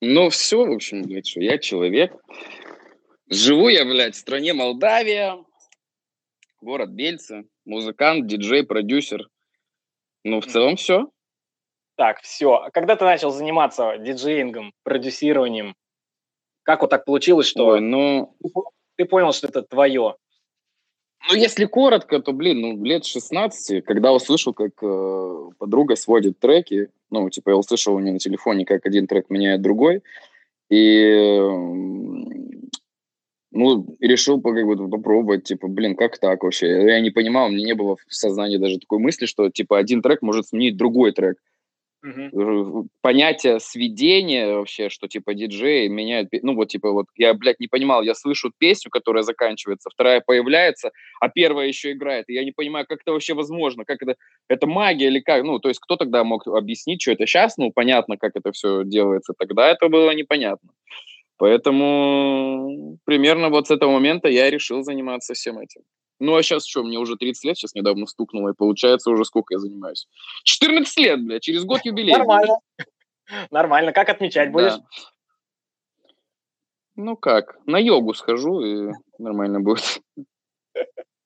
Ну, все, в общем, блядь, что я человек. Живу я, блядь, в стране Молдавия, город Бельцы, музыкант, диджей, продюсер. Ну, в целом все. Так, все. А когда ты начал заниматься диджеингом, продюсированием? Как вот так получилось, что Ой, ну, ты понял, что это твое? Ну, если коротко, то, блин, ну, лет 16, когда услышал, как э, подруга сводит треки, ну, типа, я услышал у нее на телефоне, как один трек меняет другой, и, ну, решил как бы попробовать, типа, блин, как так вообще? Я не понимал, у меня не было в сознании даже такой мысли, что, типа, один трек может сменить другой трек. Э, понятие сведения вообще, что типа диджей меняет, ну вот типа вот я, блядь, не понимал, я слышу песню, которая заканчивается, вторая появляется, а первая еще играет, и я не понимаю, как это вообще возможно, как это, это магия или как, ну то есть кто тогда мог объяснить, что это сейчас, ну понятно, как это все делается, тогда это было непонятно. Поэтому примерно вот с этого момента я решил заниматься всем этим. Ну, а сейчас что, мне уже 30 лет, сейчас недавно стукнуло, и получается уже сколько я занимаюсь? 14 лет, бля, через год юбилей. Нормально. Нормально. Как отмечать будешь? Ну как, на йогу схожу, и нормально будет.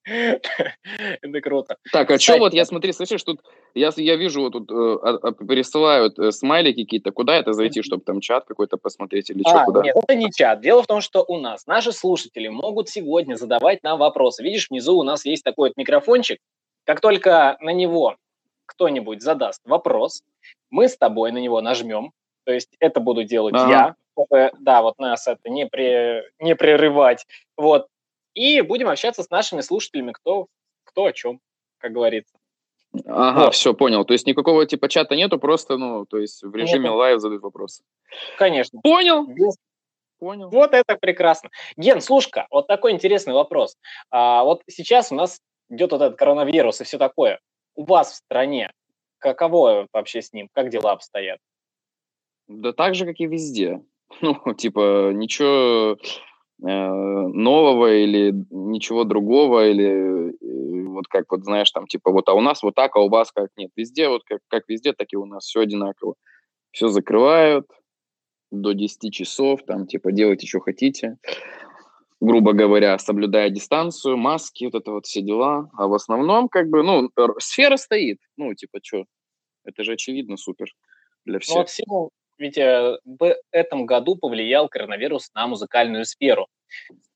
Это круто. Так, а что вот, я смотри, слышишь, тут, я, я вижу, вот тут э, а- а, присылают э, смайлики какие-то, куда это зайти, чтобы там чат какой-то посмотреть или что, А, куда? нет, это не чат. Дело в том, что у нас наши слушатели могут сегодня задавать нам вопросы. Видишь, внизу у нас есть такой вот микрофончик. Как только на него кто-нибудь задаст вопрос, мы с тобой на него нажмем. То есть это буду делать Ага. я, чтобы, да, вот нас это не, при, не прерывать. Вот. И будем общаться с нашими слушателями, кто, кто о чем, как говорится. Ага, Вот. все, понял. То есть никакого типа чата нету, просто, ну, то есть в режиме Нету. live задают вопросы. Конечно. Понял, Без понял. Вот это прекрасно. Ген, слушай вот такой интересный вопрос. А, вот сейчас у нас идет вот этот коронавирус и все такое. У вас в стране каково вообще с ним? Как дела обстоят? Да так же, как и везде. Ну, типа, ничего нового или ничего другого, или э, вот как вот, знаешь, там, типа, вот, а у нас вот так, а у вас как нет. Везде, вот как, как везде, так и у нас все одинаково. Все закрывают до 10 часов, там, типа, делайте, что хотите. Грубо говоря, соблюдая дистанцию, маски, вот это вот все дела. А в основном, как бы, ну, сфера стоит. Ну, типа, что? Это же очевидно супер для Ну всех. вот всего, ведь э, в этом году повлиял коронавирус на музыкальную сферу.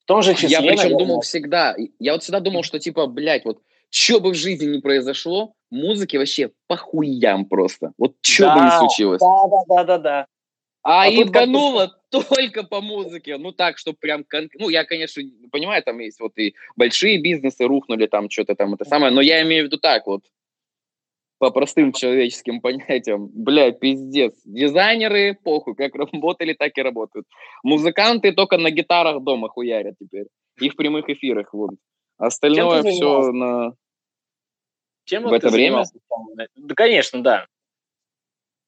В том же числе, Я причем наверное, думал всегда, я вот всегда думал, что типа, блядь, вот что бы в жизни не произошло, музыке вообще похуям просто. Вот что бы ни Да, случилось. Да, да, да, да, да. А, А ебануло только по музыке. Ну так, что прям... кон- Ну, я, конечно, понимаю, там есть вот и большие бизнесы рухнули, там что-то там это самое, но я имею в виду так вот, по простым человеческим понятиям. Блядь, пиздец. Дизайнеры, похуй, как работали, так и работают. Музыканты только на гитарах дома хуярят теперь. И в прямых эфирах, вот. Остальное все на... Чем В это время? Да, конечно, да.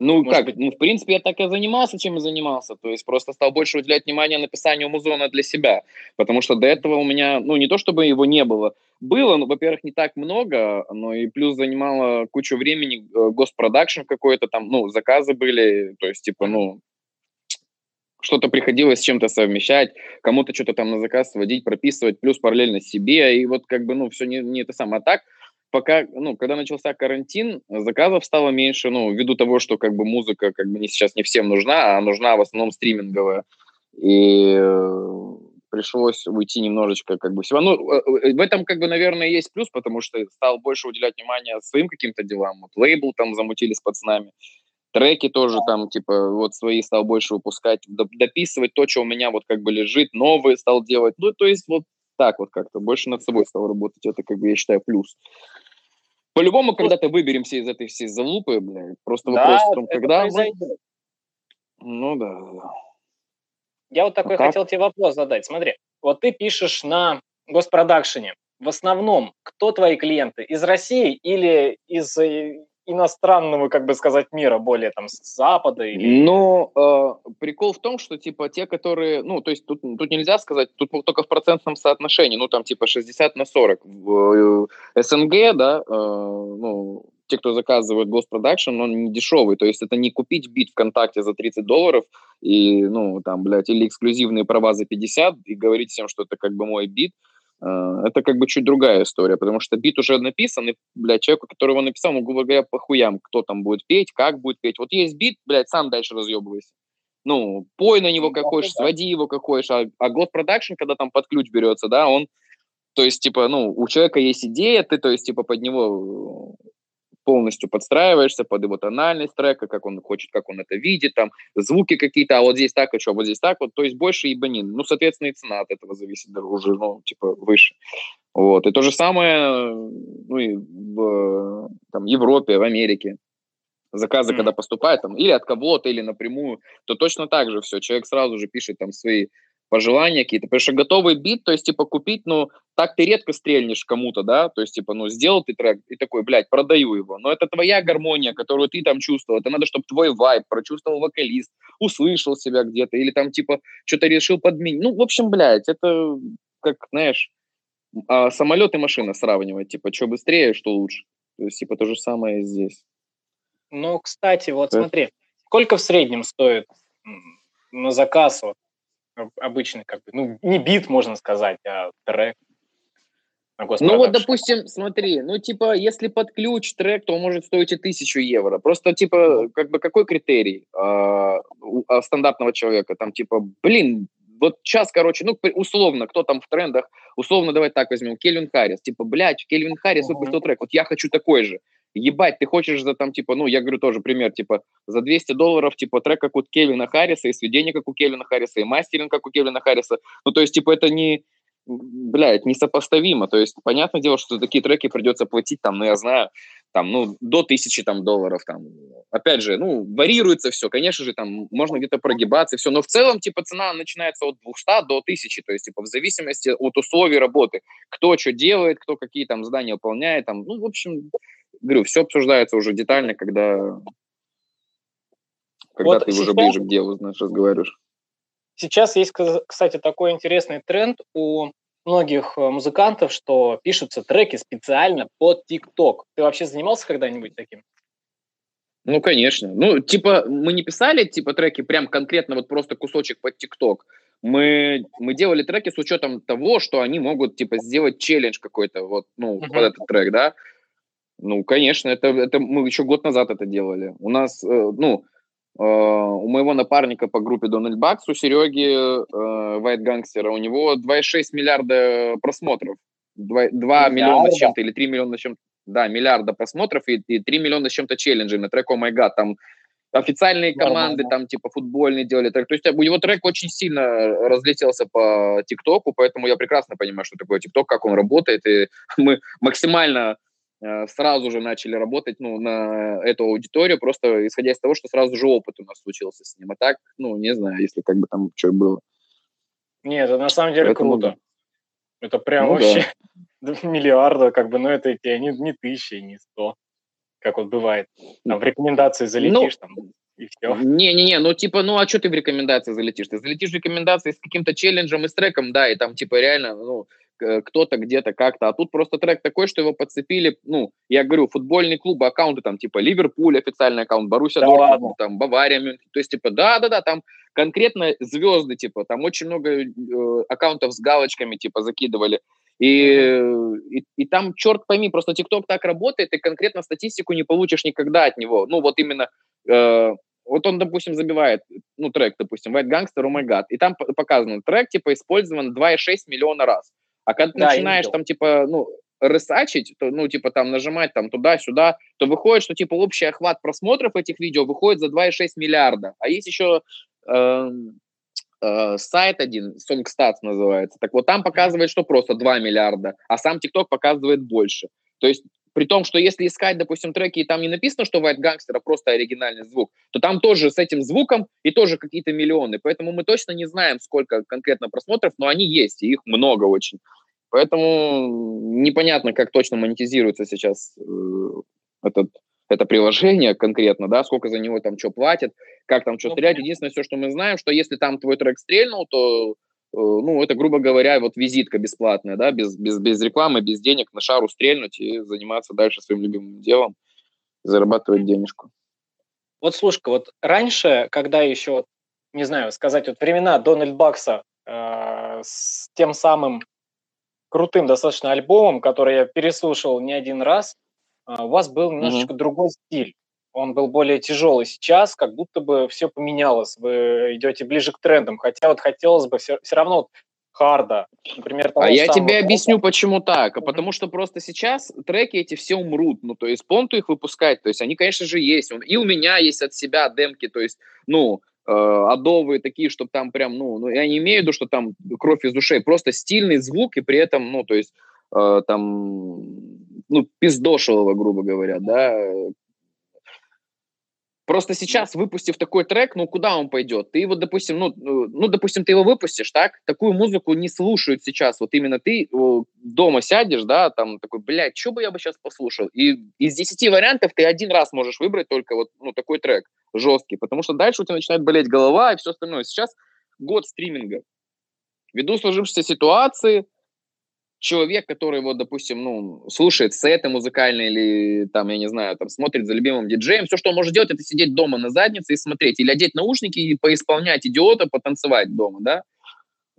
Ну, Может как, быть. ну, в принципе, я так и занимался, чем и занимался. То есть просто стал больше уделять внимание написанию музона для себя. Потому что до этого у меня, ну, не то чтобы его не было. Было, ну, во-первых, не так много, но и плюс занимало кучу времени э, госпродакшн какой-то там, ну, заказы были, то есть, типа, ну, что-то приходилось с чем-то совмещать, кому-то что-то там на заказ сводить, прописывать, плюс параллельно себе, и вот как бы, ну, все не, не это самое. А так, пока, ну, когда начался карантин, заказов стало меньше, ну, ввиду того, что как бы музыка как бы не, сейчас не всем нужна, а нужна в основном стриминговая. И э, пришлось уйти немножечко как бы всего. Ну, э, э, в этом как бы, наверное, есть плюс, потому что стал больше уделять внимание своим каким-то делам. Вот лейбл там замутили с пацанами. Треки тоже там, типа, вот свои стал больше выпускать, доп- дописывать то, что у меня вот как бы лежит, новые стал делать. Ну, то есть вот так вот как-то, больше над собой стал работать. Это, как бы, я считаю, плюс. По-любому, когда-то выберемся из этой всей залупы, блядь. Просто Да, вопрос в том, когда... произойдет. Ну да, да. Я вот такой А как? хотел тебе вопрос задать. Смотри, вот ты пишешь на госпродакшене. В основном, кто твои клиенты? Из России или из э, иностранного, как бы сказать, мира, более там с Запада? Или... Ну, э, прикол в том, что, типа, те, которые, ну, то есть тут, тут нельзя сказать, тут только в процентном соотношении, ну, там, типа, 60 на 40. В э, СНГ, да, э, ну, те, кто заказывают госпродакшн, он не дешевый. То есть это не купить бит ВКонтакте за 30 долларов и, ну, там, блядь, или эксклюзивные права за 50 и говорить всем, что это как бы мой бит. Э, это как бы чуть другая история, потому что бит уже написан, и, блядь, человеку, который его написал, ну, грубо говоря, похуям, кто там будет петь, как будет петь. Вот есть бит, блядь, сам дальше разъебывайся. Ну, пой на него ну, как хочешь, своди его как хочешь, а, а год продакшн, когда там под ключ берется, да, он, то есть, типа, ну, у человека есть идея, ты, то есть, типа, под него полностью подстраиваешься под его тональность трека, как он хочет, как он это видит, там, звуки какие-то, а вот здесь так, а что, вот здесь так, вот, то есть больше ебанин. Ну, соответственно, и цена от этого зависит уже, ну, типа, выше. Вот, и то же самое, ну, и в там, Европе, в Америке. Заказы, mm. когда поступают, там, или от кого-то, или напрямую, то точно так же все. Человек сразу же пишет там свои пожелания какие-то. Потому что готовый бит, то есть, типа, купить, ну, так ты редко стрельнешь кому-то, да, то есть, типа, ну, сделал ты трек и такой, блядь, продаю его. Но это твоя гармония, которую ты там чувствовал. Это надо, чтобы твой вайб прочувствовал вокалист, услышал себя где-то, или там, типа, что-то решил подменить. Ну, в общем, блядь, это, как, знаешь, а самолет и машина сравнивать, типа, что быстрее, что лучше. То есть, типа, то же самое здесь. Ну, кстати, вот смотри, сколько в среднем стоит на заказ вот, обычный, как бы, ну, не бит, можно сказать, а трек. Ну вот, допустим, смотри, ну типа, если под ключ трек, то он может стоить и тысячу евро. Просто типа, как бы какой критерий э, у а, стандартного человека? Там типа, блин, вот сейчас, короче, ну условно, кто там в трендах, условно, давай так возьмем, Кельвин Харрис. Типа, блядь, Кельвин Харрис выпустил трек, вот я хочу такой же ебать, ты хочешь за там, типа, ну, я говорю тоже пример, типа, за 200 долларов, типа, трек, как у Кевина Харриса, и сведение, как у Кевина Харриса, и мастеринг, как у Кевина Харриса. Ну, то есть, типа, это не, блядь, несопоставимо. То есть, понятное дело, что такие треки придется платить, там, ну, я знаю, там, ну, до тысячи там долларов, там, опять же, ну, варьируется все, конечно же, там, можно где-то прогибаться, все, но в целом, типа, цена начинается от 200 до 1000, то есть, типа, в зависимости от условий работы, кто что делает, кто какие там задания выполняет, там, ну, в общем, говорю, все обсуждается уже детально, когда, когда вот ты сейчас, уже ближе к делу, знаешь, разговариваешь. Сейчас есть, кстати, такой интересный тренд у многих э, музыкантов, что пишутся треки специально под ТикТок. Ты вообще занимался когда-нибудь таким? Ну, конечно. Ну, типа, мы не писали, типа, треки прям конкретно вот просто кусочек под ТикТок. Мы, мы делали треки с учетом того, что они могут, типа, сделать челлендж какой-то, вот, ну, uh-huh. под этот трек, да. Ну, конечно, это, это мы еще год назад это делали. У нас, э, ну, э, у моего напарника по группе Дональд Бакс, у Сереги э, White Gangster, у него 2,6 миллиарда просмотров. 2, 2 миллиона с чем-то или 3 миллиона с чем-то. Да, миллиарда просмотров и, и 3 миллиона с чем-то челленджей на трек «Oh my God». Там официальные команды, там типа футбольные делали трек. То есть у него трек очень сильно разлетелся по ТикТоку, поэтому я прекрасно понимаю, что такое ТикТок, как он работает, и мы максимально Э, сразу же начали работать ну, на эту аудиторию, просто исходя из того, что сразу же опыт у нас случился с ним. А так, ну, не знаю, если как бы там что было. Нет, это на самом деле Поэтому, круто. Это прям ну, вообще да. миллиарда, как бы, но это тебе не, не тысячи, не сто, как вот бывает. Там в рекомендации залетишь, ну, там, и все. Не-не-не, ну типа, ну а что ты в рекомендации залетишь? Ты залетишь в рекомендации с каким-то челленджем и с треком, да, и там типа реально, ну, кто-то где-то как-то, а тут просто трек такой, что его подцепили, ну, я говорю, футбольные клубы, аккаунты там типа Ливерпуль официальный аккаунт, Боруссия да Дортмунд, там Бавария, то есть типа да-да-да, там конкретно звезды, типа, там очень много э, аккаунтов с галочками, типа, закидывали, и, и, и там, черт пойми, просто ТикТок так работает, и конкретно статистику не получишь никогда от него, ну, вот именно э, вот он, допустим, забивает, ну, трек, допустим, White Gangster, Oh My God, и там показано, трек, типа, использован 2,6 миллиона раз. А когда да, начинаешь там, типа, ну, рысачить, то, ну, типа, там, нажимать там туда-сюда, то выходит, что, типа, общий охват просмотров этих видео выходит за 2,6 миллиарда. А есть еще э, э, сайт один, SongStats называется. Так вот, там показывает, что просто 2 миллиарда, а сам TikTok показывает больше. То есть при том, что если искать, допустим, треки, и там не написано, что White Gangster, а просто оригинальный звук, то там тоже с этим звуком и тоже какие-то миллионы. Поэтому мы точно не знаем, сколько конкретно просмотров, но они есть, и их много очень. Поэтому непонятно, как точно монетизируется сейчас э, этот, это приложение конкретно, да, сколько за него там что платят, как там что ну, стрелять. Единственное, все, что мы знаем, что если там твой трек стрельнул, то Э, ну, это, грубо говоря, вот визитка бесплатная, да, без, без, без рекламы, без денег на шару стрельнуть и заниматься дальше своим любимым делом. зарабатывать денежку. Вот слушай, вот раньше, когда еще, не знаю, сказать, вот времена Дональд Бакса э, с тем самым крутым достаточно альбомом, который я переслушал не один раз, э, у вас был немножечко mm-hmm. другой стиль. Он был более тяжелый. Сейчас как будто бы все поменялось. Вы идете ближе к трендам. Хотя вот хотелось бы все, все равно харда, например, А я тебе трека. объясню, почему так. Mm-hmm. Потому что просто сейчас треки эти все умрут. Ну, то есть понту их выпускать, то есть они, конечно же, есть. И у меня есть от себя демки, то есть, ну, адовые такие, чтобы там прям, ну, ну, я не имею в виду, что там кровь из ушей, просто стильный звук и при этом, ну, то есть, э, там, ну, пиздошевого, грубо говоря, да, Просто сейчас, выпустив такой трек, ну, куда он пойдет? Ты его, допустим, ну, ну, допустим, ты его выпустишь, так? Такую музыку не слушают сейчас. Вот именно ты дома сядешь, да, там такой, блядь, что бы я бы сейчас послушал? И из 10 вариантов ты один раз можешь выбрать только вот, ну, такой трек жесткий, потому что дальше у тебя начинает болеть голова и все остальное. Сейчас год стриминга. Ввиду сложившейся ситуации, человек, который, вот, допустим, ну, слушает сеты музыкальные или, там, я не знаю, там, смотрит за любимым диджеем, все, что он может делать, это сидеть дома на заднице и смотреть, или одеть наушники и поисполнять идиота, потанцевать дома, да,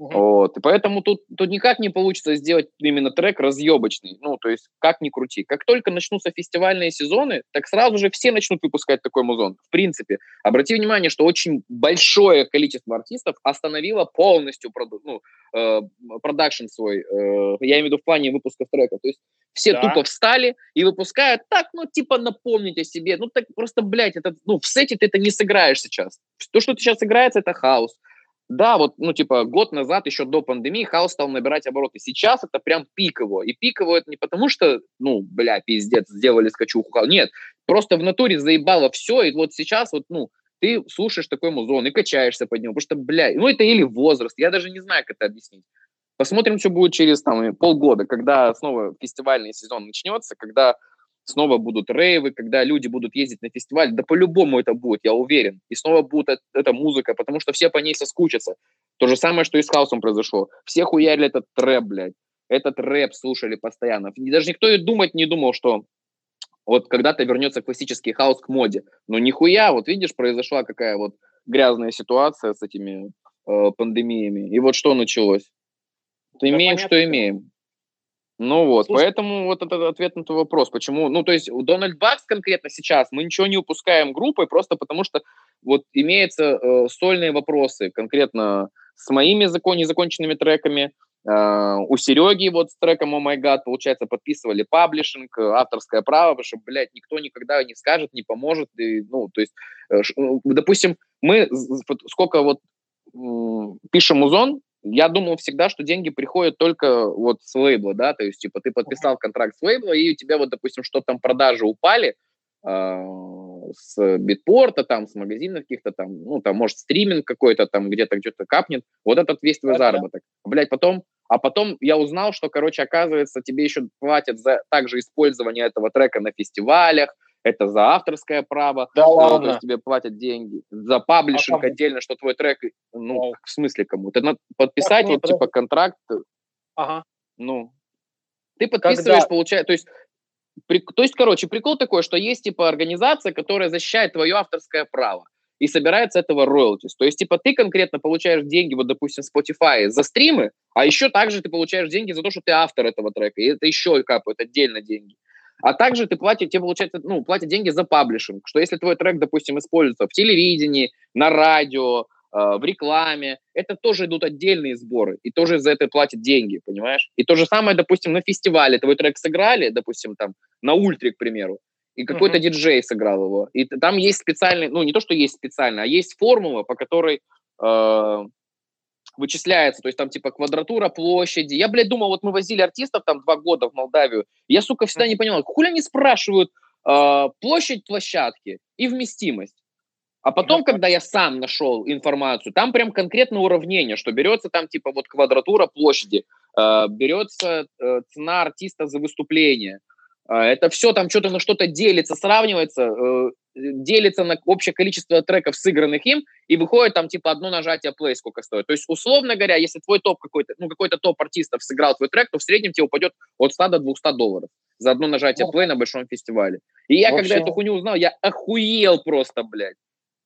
Угу. Вот. И поэтому тут, тут никак не получится сделать именно трек разъебочный. Ну, то есть, как ни крути. Как только начнутся фестивальные сезоны, так сразу же все начнут выпускать такой музон. В принципе, обрати внимание, что очень большое количество артистов остановило полностью проду- ну, э, продакшн свой. Э, я имею в виду в плане выпусков треков. То есть, все да. тупо встали и выпускают так, ну, типа напомнить о себе. Ну, так просто, блядь, это, ну, в сете ты это не сыграешь сейчас. То, что сейчас играется, это хаос. Да, вот, ну, типа, год назад, еще до пандемии, хаос стал набирать обороты. Сейчас это прям пик его. И пик его это не потому, что, ну, бля, пиздец, сделали скачуху. Нет, просто в натуре заебало все, и вот сейчас вот, ну, ты слушаешь такой музон и качаешься под него, потому что, бля, ну, это или возраст, я даже не знаю, как это объяснить. Посмотрим, что будет через там полгода, когда снова фестивальный сезон начнется, когда снова будут рейвы, когда люди будут ездить на фестиваль, да по-любому это будет, я уверен. И снова будет эта музыка, потому что все по ней соскучатся. То же самое, что и с хаосом произошло. Все хуярили этот трэп, блядь. Этот рэп слушали постоянно. И даже никто и думать не думал, что вот когда-то вернется классический хаос к моде. Но нихуя, вот видишь, произошла какая вот грязная ситуация с этими э, пандемиями. И вот что началось. То имеем, понятно. что имеем. Ну вот, Слушай, поэтому вот этот ответ на твой вопрос, почему, ну то есть у Дональд Бакс конкретно сейчас мы ничего не упускаем группой, просто потому что вот имеются э, сольные вопросы конкретно с моими закон, незаконченными треками, э, у Сереги вот с треком «Oh my God», получается, подписывали паблишинг, авторское право, потому что, блядь, никто никогда не скажет, не поможет, и, ну, то есть, э, допустим, мы сколько вот э, пишем музон, я думал всегда, что деньги приходят только вот с лейбла, да, то есть, типа, ты подписал контракт с лейбла, и у тебя вот, допустим, что там продажи упали э, с битпорта, там, с магазинов каких-то там, ну, там, может, стриминг какой-то там где-то где-то капнет, вот этот весь твой да, заработок. Да. Блядь, потом, а потом я узнал, что, короче, оказывается, тебе еще платят за также использование этого трека на фестивалях, это за авторское право, да ну, ладно. то есть тебе платят деньги, за паблишинг а отдельно, что твой трек, ну, в смысле кому? Ты надо подписать вот, типа, контракт, ага. ну, ты подписываешь, Когда? получается, то есть, при, то есть, короче, прикол такой, что есть, типа, организация, которая защищает твое авторское право и собирается этого роялтис. То есть, типа, ты конкретно получаешь деньги, вот, допустим, Spotify за стримы, а еще также ты получаешь деньги за то, что ты автор этого трека, и это еще капают отдельно деньги. А также ты платишь, тебе, получается, ну, платят деньги за паблишинг, что если твой трек, допустим, используется в телевидении, на радио, э, в рекламе, это тоже идут отдельные сборы, и тоже за это платят деньги, понимаешь? И то же самое, допустим, на фестивале твой трек сыграли, допустим, там, на ультре, к примеру, и какой-то uh-huh. диджей сыграл его. И там есть специальный, ну, не то, что есть специально, а есть формула, по которой э, вычисляется, то есть там типа квадратура площади. Я, блядь, думал, вот мы возили артистов там два года в Молдавию, я, сука, всегда не понимал, хули они спрашивают э, площадь площадки и вместимость. А потом, когда я сам нашел информацию, там прям конкретно уравнение, что берется там типа вот квадратура площади, э, берется э, цена артиста за выступление, это все там что-то на что-то делится, сравнивается, э, делится на общее количество треков, сыгранных им, и выходит там типа одно нажатие play сколько стоит. То есть, условно говоря, если твой топ какой-то, ну, какой-то топ артистов сыграл твой трек, то в среднем тебе упадет от 100 до 200 долларов за одно нажатие play на большом фестивале. И я, когда эту хуйню узнал, я охуел просто, блядь.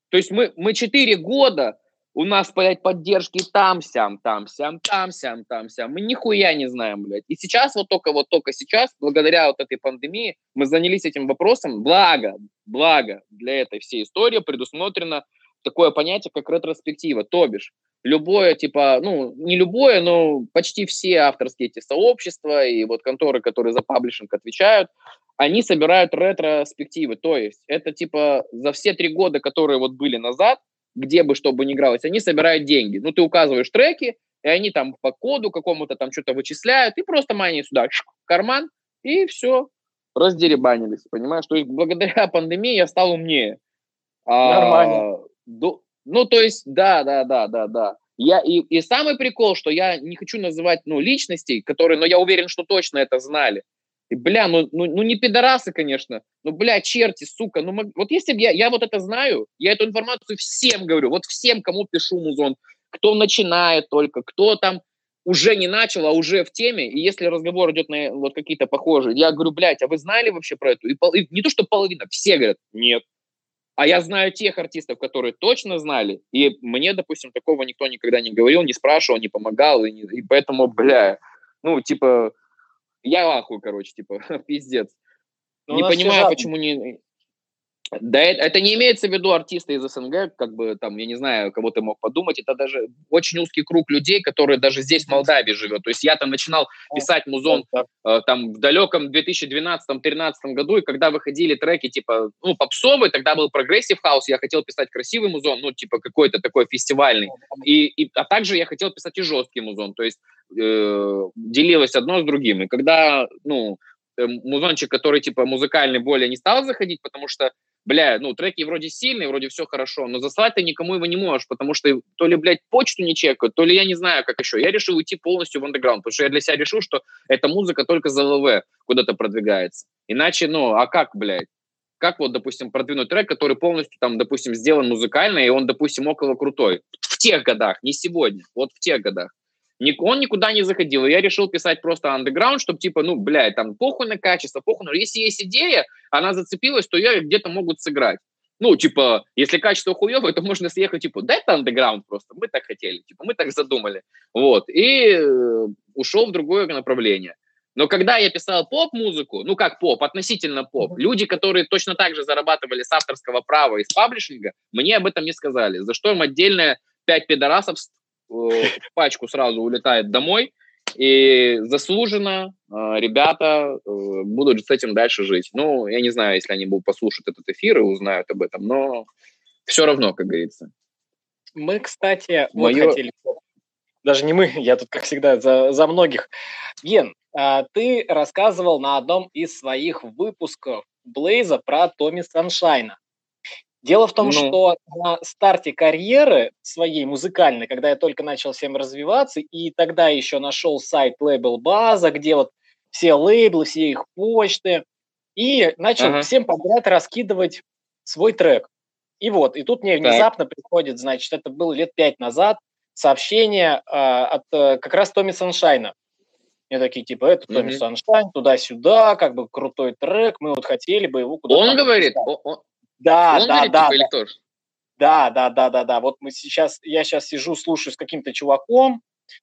То есть мы, мы 4 года, у нас, блядь, поддержки там-сям, там-сям, там-сям, там-сям. Мы нихуя не знаем, блядь. И сейчас, вот только, вот только сейчас, благодаря вот этой пандемии, мы занялись этим вопросом. Благо, благо для этой всей истории предусмотрено такое понятие, как ретроспектива. То бишь, любое, типа, ну, не любое, но почти все авторские эти сообщества и вот конторы, которые за паблишинг отвечают, они собирают ретроспективы. То есть это, типа, за все три года, которые вот были назад, где бы что бы ни игралось, они собирают деньги. Ну, ты указываешь треки, и они там по коду какому-то там что-то вычисляют, и просто мани сюда, в карман, и все, раздеребанились, понимаешь? То есть благодаря пандемии я стал умнее. Нормально. А, до, ну, то есть, да, да, да, да, да. Я, и, и самый прикол, что я не хочу называть ну, личностей, которые, но я уверен, что точно это знали. И, бля, ну, ну, ну не пидорасы, конечно, ну, бля, черти, сука, ну, вот если бы я, я вот это знаю, я эту информацию всем говорю, вот всем, кому пишу музон, кто начинает только, кто там уже не начал, а уже в теме, и если разговор идет на вот какие-то похожие, я говорю, блядь, а вы знали вообще про это? И, пол, и не то, что половина, все говорят, нет. А я знаю тех артистов, которые точно знали, и мне, допустим, такого никто никогда не говорил, не спрашивал, не помогал, и, не, и поэтому, бля, ну, типа, я ахую, короче, типа, пиздец. Но не понимаю, почему не... Да, это, не имеется в виду артиста из СНГ, как бы там, я не знаю, кого ты мог подумать, это даже очень узкий круг людей, которые даже здесь в Молдавии живет. То есть я там начинал писать музон э, там в далеком 2012-2013 году, и когда выходили треки типа, ну, попсовые, тогда был progressive house, я хотел писать красивый музон, ну, типа какой-то такой фестивальный, и, и, а также я хотел писать и жесткий музон, то есть э, делилось одно с другим. И когда, ну, музончик, который типа музыкальный более не стал заходить, потому что бля, ну, треки вроде сильные, вроде все хорошо, но заслать ты никому его не можешь, потому что то ли, блядь, почту не чекают, то ли я не знаю, как еще. Я решил уйти полностью в андеграунд, потому что я для себя решил, что эта музыка только за ЛВ куда-то продвигается. Иначе, ну, а как, блядь? Как вот, допустим, продвинуть трек, который полностью там, допустим, сделан музыкально, и он, допустим, около крутой. В тех годах, не сегодня, вот в тех годах. Он никуда не заходил. И я решил писать просто андеграунд, чтобы типа, ну, блядь, там похуй на качество, похуй на... Если есть идея, она зацепилась, то ее где-то могут сыграть. Ну, типа, если качество хуевое, то можно съехать, типа, да это андеграунд просто, мы так хотели, типа, мы так задумали. Вот, и э, ушел в другое направление. Но когда я писал поп-музыку, ну как поп, относительно поп, люди, которые точно так же зарабатывали с авторского права и с паблишинга, мне об этом не сказали. За что им отдельно пять пидорасов пачку сразу улетает домой, и заслуженно э, ребята э, будут с этим дальше жить. Ну, я не знаю, если они будут послушать этот эфир и узнают об этом, но все равно, как говорится. Мы, кстати, Мое... вот хотели... Даже не мы, я тут, как всегда, за, за многих. Ген, а ты рассказывал на одном из своих выпусков Блейза про Томми Саншайна. Дело в том, ну. что на старте карьеры своей музыкальной, когда я только начал всем развиваться, и тогда еще нашел сайт лейбл База, где вот все лейблы, все их почты, и начал ага. всем подряд раскидывать свой трек. И вот, и тут мне внезапно так. приходит, значит, это было лет пять назад, сообщение э, от э, как раз Томми Саншайна. Мне такие, типа, это Томми mm-hmm. Саншайн, туда-сюда, как бы крутой трек, мы вот хотели бы его куда-то... Он говорит, он, да, Он да, да. Типа, да. Да, да, да, да, да. Вот мы сейчас, я сейчас сижу, слушаю с каким-то чуваком,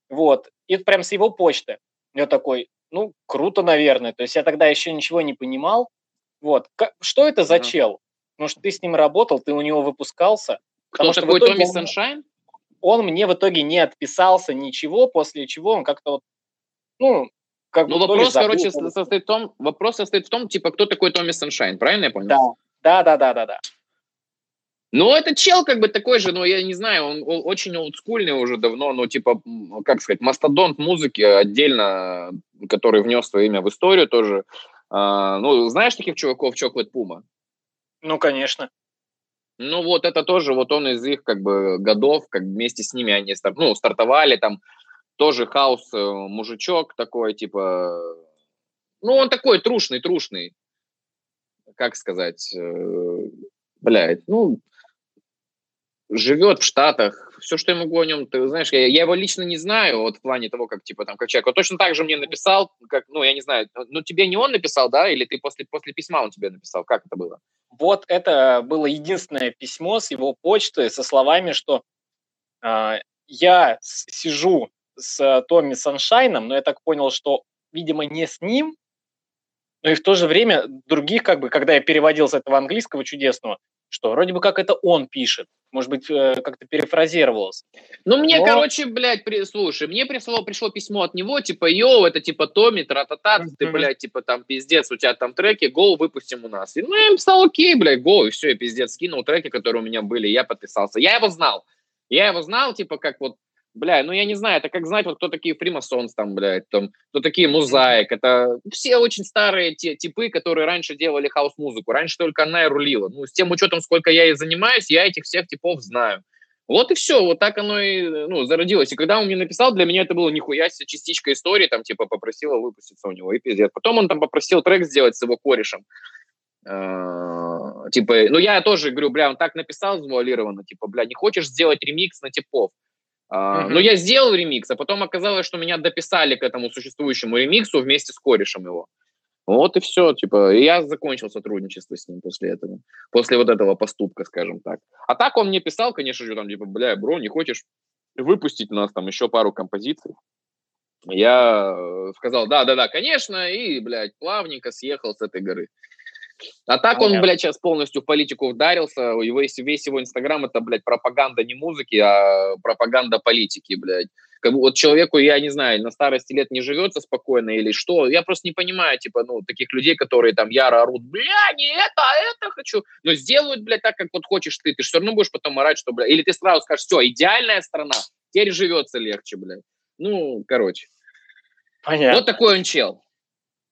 вот, и прям с его почты. Я такой, ну, круто, наверное. То есть я тогда еще ничего не понимал. Вот. Что это за uh-huh. чел? Потому что ты с ним работал, ты у него выпускался. Кто такой Томми Саншайн? Он мне в итоге не отписался ничего, после чего он как-то вот, ну, как ну, вопрос, короче, состоит в том, вопрос состоит в том, типа, кто такой Томми Саншайн, правильно я понял? Да, да, да, да, да, да. Ну, это чел как бы такой же, но я не знаю, он, он очень олдскульный уже давно, ну, типа, как сказать, мастодонт музыки отдельно, который внес свое имя в историю тоже. А, ну, знаешь таких чуваков, Chocolate Puma? Ну, конечно. Ну, вот это тоже, вот он из их, как бы, годов, как вместе с ними они старт, ну, стартовали, там, тоже хаос э, мужичок такой, типа, ну, он такой трушный, трушный как сказать, э, блядь, ну, живет в Штатах, все, что я могу о нем, ты знаешь, я, я его лично не знаю, вот в плане того, как, типа, там, как человек. Вот точно так же мне написал, как, ну, я не знаю, ну, тебе не он написал, да, или ты после, после письма он тебе написал, как это было? Вот это было единственное письмо с его почты со словами, что э, я сижу с Томми Саншайном, но я так понял, что, видимо, не с ним, но и в то же время других, как бы, когда я переводил с этого английского чудесного, что вроде бы как это он пишет. Может быть, э, как-то перефразировалось. Ну, мне, Но... короче, блядь, при... слушай, мне пришло, пришло письмо от него, типа, йоу, это типа Томми, тра-та-та, mm-hmm. ты, блядь, типа, там, пиздец, у тебя там треки, гоу, выпустим у нас. И, ну, я написал, окей, блядь, гоу, и все, и пиздец, скинул треки, которые у меня были, я подписался. Я его знал. Я его знал, типа, как вот Бля, ну я не знаю, это как знать, вот кто такие Freemasons там, блядь, там, кто такие Mosaik, это все очень старые те, типы, которые раньше делали хаус-музыку, раньше только она и рулила. Ну, с тем учетом, сколько я и занимаюсь, я этих всех типов знаю. Вот и все, вот так оно и ну, зародилось. И когда он мне написал, для меня это было нихуя себе частичка истории, там, типа, попросила выпуститься у него, и пиздец. Потом он там попросил трек сделать с его корешем. Uh, типа, ну я тоже говорю, бля, он так написал завуалированно, типа, бля, не хочешь сделать ремикс на типов? Uh, Но я сделал ремикс, а потом оказалось, что меня дописали к этому существующему ремиксу вместе с корешем его. Вот и все, типа, и я закончил сотрудничество с ним после этого, после вот этого поступка, скажем так. А так он мне писал, конечно же, там, типа, бля, бро, не хочешь выпустить у нас там еще пару композиций? Я э, сказал, да-да-да, конечно, и, блядь, плавненько съехал с этой горы. А так он, блядь, сейчас полностью в политику вдарился. Его, весь его инстаграм это, блядь, пропаганда не музыки, а пропаганда политики, блядь. Как бы вот человеку, я не знаю, на старости лет не живется спокойно или что. Я просто не понимаю, типа, ну, таких людей, которые там яро орут, бля, не это, а это хочу. Но сделают, блядь, так, как вот хочешь ты. Ты все равно будешь потом орать, что, блядь. Или ты сразу скажешь, все, идеальная страна, теперь живется легче, блядь. Ну, короче. Понятно. Вот такой он чел.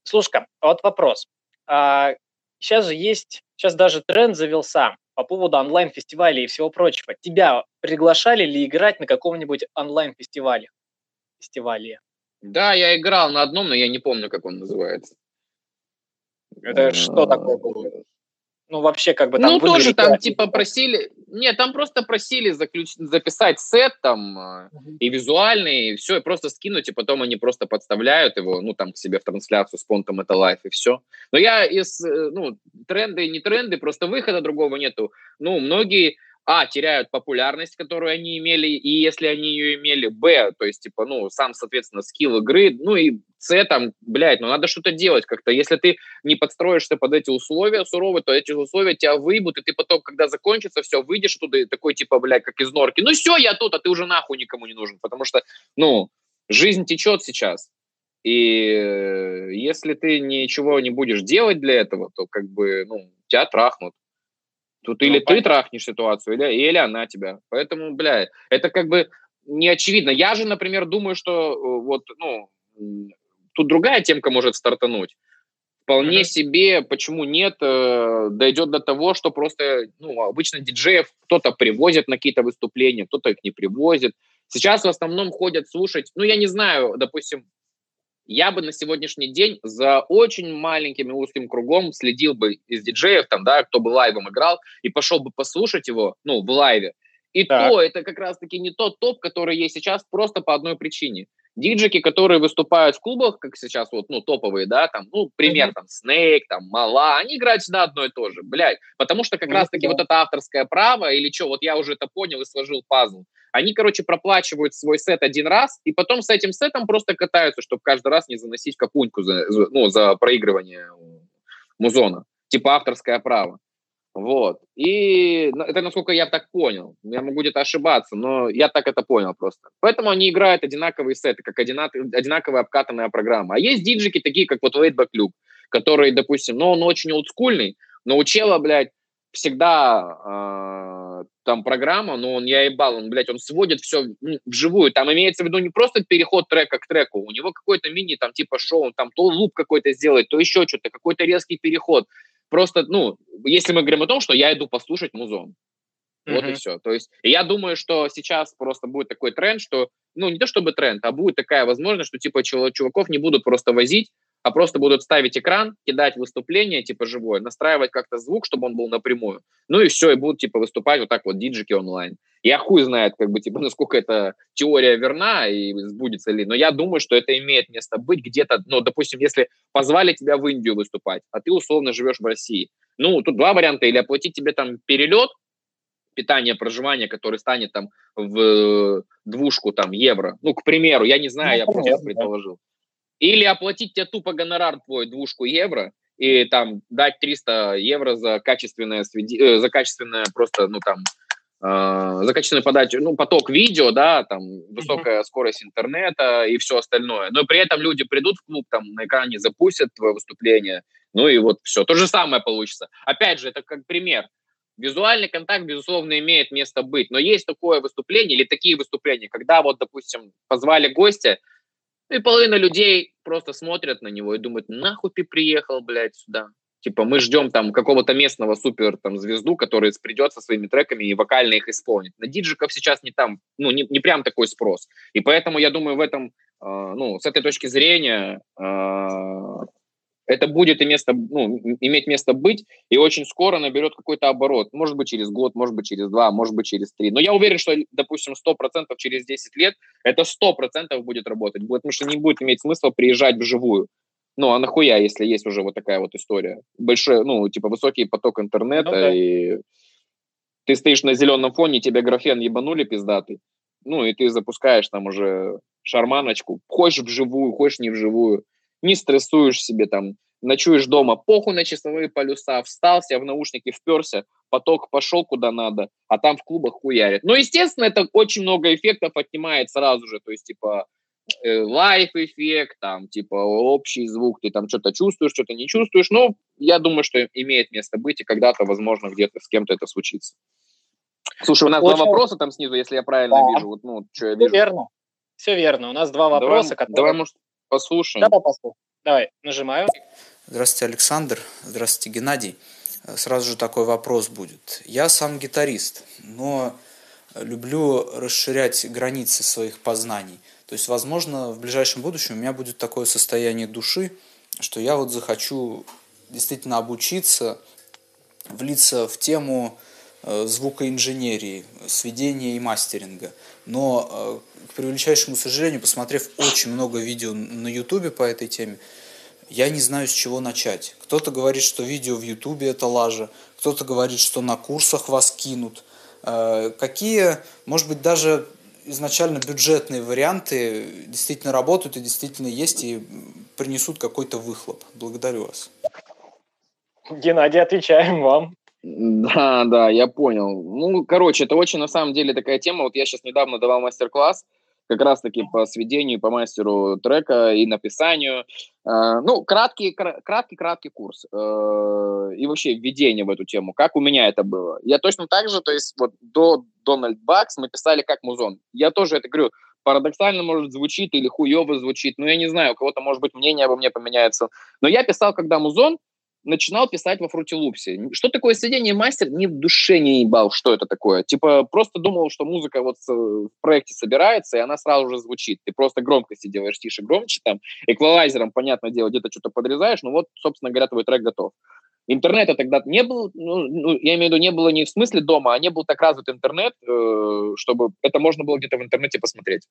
Слушай, вот вопрос. А, сейчас же есть, сейчас даже тренд завелся по поводу онлайн-фестивалей и всего прочего. Тебя приглашали ли играть на каком-нибудь онлайн-фестивале? Фестивале? Да, я играл на одном, но я не помню, как он называется. Это что такое было? Ну, вообще, как бы там... Ну, тоже там, типа, просили... Нет, там просто просили заключ... записать сет там uh-huh. и визуальный, и все, и просто скинуть, и потом они просто подставляют его, ну, там, к себе в трансляцию с понтом это лайф, и все. Но я из, э, ну, тренды, не тренды, просто выхода другого нету. Ну, многие а, теряют популярность, которую они имели, и если они ее имели, б, то есть, типа, ну, сам, соответственно, скилл игры, ну, и с, там, блядь, ну, надо что-то делать как-то. Если ты не подстроишься под эти условия суровые, то эти условия тебя выебут, и ты потом, когда закончится все, выйдешь оттуда и такой, типа, блядь, как из норки, ну, все, я тут, а ты уже нахуй никому не нужен, потому что, ну, жизнь течет сейчас. И если ты ничего не будешь делать для этого, то, как бы, ну, тебя трахнут. Тут ну, или понятно. ты трахнешь ситуацию, или, или она тебя. Поэтому, бля, это как бы не очевидно. Я же, например, думаю, что э, вот, ну, тут другая темка может стартануть. Вполне mm-hmm. себе, почему нет, э, дойдет до того, что просто, ну, обычно диджеев кто-то привозит на какие-то выступления, кто-то их не привозит. Сейчас в основном ходят слушать, ну, я не знаю, допустим, я бы на сегодняшний день за очень маленьким и узким кругом следил бы из диджеев, там, да, кто бы лайвом играл, и пошел бы послушать его, ну, в лайве. И так. то это как раз-таки не тот топ, который есть сейчас просто по одной причине. Диджики, которые выступают в клубах, как сейчас вот, ну, топовые, да, там, ну, пример, mm-hmm. там, Снейк, там, Мала, они играют всегда одно и то же, блядь, потому что как mm-hmm. раз-таки вот это авторское право или что, вот я уже это понял и сложил пазл, они, короче, проплачивают свой сет один раз, и потом с этим сетом просто катаются, чтобы каждый раз не заносить капуньку за, ну, за проигрывание музона. Типа авторское право. Вот. И это насколько я так понял. Я могу где-то ошибаться, но я так это понял просто. Поэтому они играют одинаковые сеты, как одинак, одинаковая обкатанная программа. А есть диджики такие, как вот Laidback Luke, который, допустим, ну, он очень олдскульный, но у чела, блядь, всегда э, там программа, но он, я ебал, он, блядь, он сводит все вживую. Там имеется в виду не просто переход трека к треку, у него какой-то мини, там, типа шоу, он там то loop какой-то сделает, то еще что-то, какой-то резкий переход. Просто, ну, если мы говорим о том, что я иду послушать музон. Вот mm-hmm. и все. То есть я думаю, что сейчас просто будет такой тренд, что, ну, не то чтобы тренд, а будет такая возможность, что, типа, чуваков не будут просто возить, а просто будут ставить экран, кидать выступление, типа, живое, настраивать как-то звук, чтобы он был напрямую. Ну и все, и будут, типа, выступать вот так вот диджики онлайн. Я хуй знает, как бы, типа, насколько эта теория верна и сбудется ли, но я думаю, что это имеет место быть где-то, ну, допустим, если позвали тебя в Индию выступать, а ты условно живешь в России, ну, тут два варианта, или оплатить тебе там перелет, питание, проживание, который станет там в двушку там евро, ну, к примеру, я не знаю, ну, я просто предположил. Или оплатить тебе тупо гонорар твой двушку евро и там дать 300 евро за качественное, сведи... Э, за качественное просто, ну там, э, за качественную подачу, ну, поток видео, да, там, высокая mm-hmm. скорость интернета и все остальное. Но при этом люди придут в клуб, там, на экране запустят твое выступление, ну и вот все. То же самое получится. Опять же, это как пример. Визуальный контакт, безусловно, имеет место быть, но есть такое выступление или такие выступления, когда вот, допустим, позвали гостя, и половина людей просто смотрят на него и думают, нахуй ты приехал, блядь, сюда. Типа мы ждем там какого-то местного супер там звезду, который придет со своими треками и вокально их исполнит. На диджиков сейчас не там, ну не, не прям такой спрос. И поэтому я думаю в этом, э, ну с этой точки зрения э, это будет и место, ну, иметь место быть, и очень скоро наберет какой-то оборот. Может быть, через год, может быть, через два, может быть, через три. Но я уверен, что, допустим, 100% через 10 лет это 100% будет работать, потому что не будет иметь смысла приезжать вживую. Ну, а нахуя, если есть уже вот такая вот история? Большой, ну, типа, высокий поток интернета, ну, да. и ты стоишь на зеленом фоне, тебе графен ебанули пиздатый, ну, и ты запускаешь там уже шарманочку, хочешь вживую, хочешь не вживую, не стрессуешь себе там, ночуешь дома, похуй на часовые полюса, встал, себя в наушники вперся, поток пошел куда надо, а там в клубах хуярит. Ну, естественно, это очень много эффектов отнимает сразу же, то есть, типа, э, лайф-эффект, там, типа, общий звук, ты там что-то чувствуешь, что-то не чувствуешь, но я думаю, что имеет место быть, и когда-то, возможно, где-то с кем-то это случится. Слушай, у нас Очень... два вопроса там снизу, если я правильно да. вижу. Вот, ну, что я вижу. Все верно. Все верно. У нас два вопроса, давай, которые... Давай, может, Послушаем. Да, послушаем. Давай, нажимаю. Здравствуйте, Александр. Здравствуйте, Геннадий. Сразу же такой вопрос будет. Я сам гитарист, но люблю расширять границы своих познаний. То есть, возможно, в ближайшем будущем у меня будет такое состояние души, что я вот захочу действительно обучиться, влиться в тему звукоинженерии, сведения и мастеринга. Но э, к превеличайшему сожалению, посмотрев очень много видео на ютубе по этой теме, я не знаю, с чего начать. Кто-то говорит, что видео в ютубе это лажа, кто-то говорит, что на курсах вас кинут. Э, какие, может быть, даже изначально бюджетные варианты действительно работают и действительно есть и принесут какой-то выхлоп? Благодарю вас. Геннадий, отвечаем вам. Да, да, я понял. Ну, короче, это очень на самом деле такая тема. Вот я сейчас недавно давал мастер-класс, как раз-таки по сведению, по мастеру трека и написанию. Э, ну, краткий, краткий, краткий курс э, и вообще введение в эту тему. Как у меня это было? Я точно так же, то есть вот до Дональд Бакс мы писали как музон. Я тоже это говорю, парадоксально, может, звучит или хуево звучит, но я не знаю, у кого-то, может быть, мнение обо мне поменяется. Но я писал, когда музон, начинал писать во фрутилупсе. Что такое сведение мастер, ни в душе не ебал, что это такое. Типа просто думал, что музыка вот в проекте собирается, и она сразу же звучит. Ты просто громкости делаешь тише, громче, там, эквалайзером, понятное дело, где-то что-то подрезаешь, ну вот, собственно говоря, твой трек готов. Интернета тогда не было, ну, ну, я имею в виду, не было не в смысле дома, а не был так развит интернет, э, чтобы это можно было где-то в интернете посмотреть.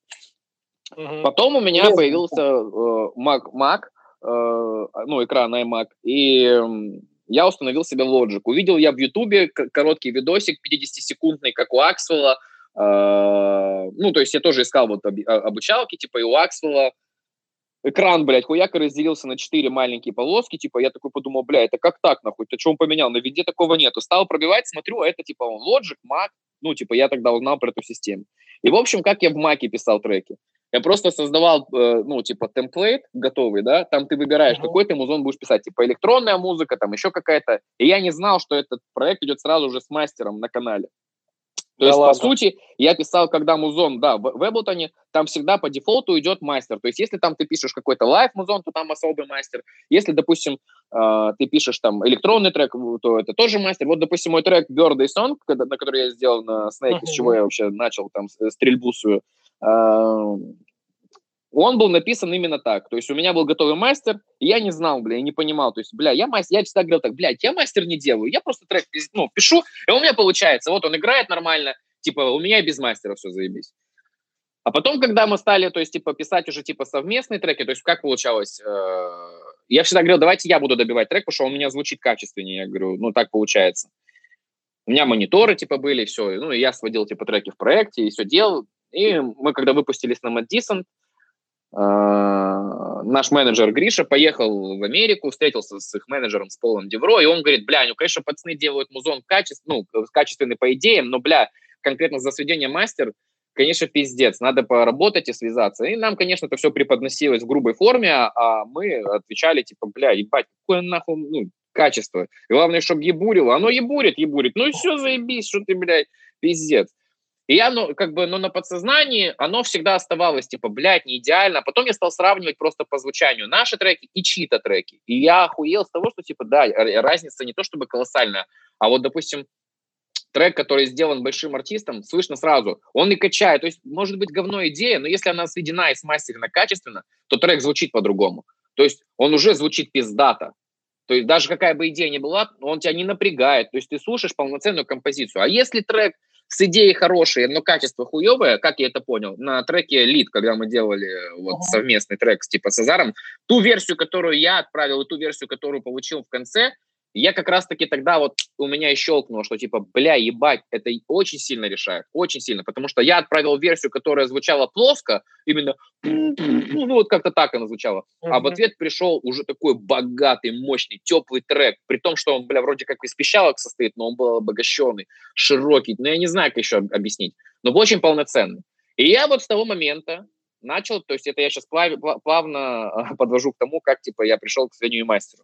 Угу. Потом у меня появился э, Mac, Mac Э, ну, экран iMac, и я установил себе Logic. Увидел я в Ютубе короткий видосик, 50-секундный, как у Аксвелла, э, ну, то есть я тоже искал вот а, обучалки, типа и у Аксвелла, экран, блядь, хуяка разделился на четыре маленькие полоски, типа, я такой подумал, бля, это как так, нахуй, ты что он поменял? На виде такого нету. Стал пробивать, смотрю, а это, типа, Logic, Mac, ну, типа, я тогда узнал про эту систему. И, в общем, как я в Маке писал треки. Я просто создавал, э, ну, типа, template готовый, да, там ты выбираешь, uh-huh. какой ты музон будешь писать, типа, электронная музыка, там еще какая-то. И я не знал, что этот проект идет сразу же с мастером на канале. То да есть, ладно. по сути, я писал, когда музон, да, в Ableton, там всегда по дефолту идет мастер. То есть, если там ты пишешь какой-то live музон, то там особый мастер. Если, допустим, э, ты пишешь там электронный трек, то это тоже мастер. Вот, допустим, мой трек Birthday Song, на который я сделал на Snake, uh-huh. с чего я вообще начал там стрельбу свою, он был написан именно так. То есть у меня был готовый мастер, и я не знал, бля, я не понимал. То есть, бля, я мастер, я всегда говорил так, блядь, я мастер не делаю, я просто трек ну, пишу, и у меня получается. Вот он играет нормально, типа, у меня и без мастера все заебись. А потом, когда мы стали, то есть, типа, писать уже, типа, совместные треки, то есть, как получалось? Э, я всегда говорил, давайте я буду добивать трек, потому что он у меня звучит качественнее. Я говорю, ну, так получается. У меня мониторы, типа, были, все. Ну, и я сводил, типа, треки в проекте, и все делал. И мы, когда выпустились на Mad э, наш менеджер Гриша поехал в Америку, встретился с их менеджером, с Полом Девро, и он говорит, бля, ну, конечно, пацаны делают музон качественный, ну, качественный по идеям, но, бля, конкретно за сведение мастер – конечно, пиздец, надо поработать и связаться. И нам, конечно, это все преподносилось в грубой форме, а мы отвечали, типа, бля, ебать, какое нахуй, ну, качество. Главное, чтобы ебурило. Оно ебурит, ебурит. Ну и все, заебись, что ты, блядь, пиздец. И я, ну, как бы, но на подсознании оно всегда оставалось, типа, блядь, не идеально. А потом я стал сравнивать просто по звучанию наши треки и чьи-то треки. И я охуел с того, что, типа, да, разница не то чтобы колоссальная, а вот, допустим, трек, который сделан большим артистом, слышно сразу. Он и качает. То есть, может быть, говно идея, но если она сведена и смастерена качественно, то трек звучит по-другому. То есть он уже звучит пиздато. То есть даже какая бы идея ни была, он тебя не напрягает. То есть ты слушаешь полноценную композицию. А если трек с идеей хорошей, но качество хуевое, как я это понял, на треке «Лид», когда мы делали вот совместный трек с типа Сазаром, ту версию, которую я отправил, и ту версию, которую получил в конце – я как раз-таки тогда вот у меня и щелкнуло, что типа, бля, ебать, это очень сильно решает, очень сильно, потому что я отправил версию, которая звучала плоско, именно, ну вот как-то так она звучала, а в ответ пришел уже такой богатый, мощный, теплый трек, при том, что он, бля, вроде как из пищалок состоит, но он был обогащенный, широкий, ну я не знаю, как еще объяснить, но очень полноценный. И я вот с того момента начал, то есть это я сейчас плав, плавно подвожу к тому, как типа я пришел к сведению мастеру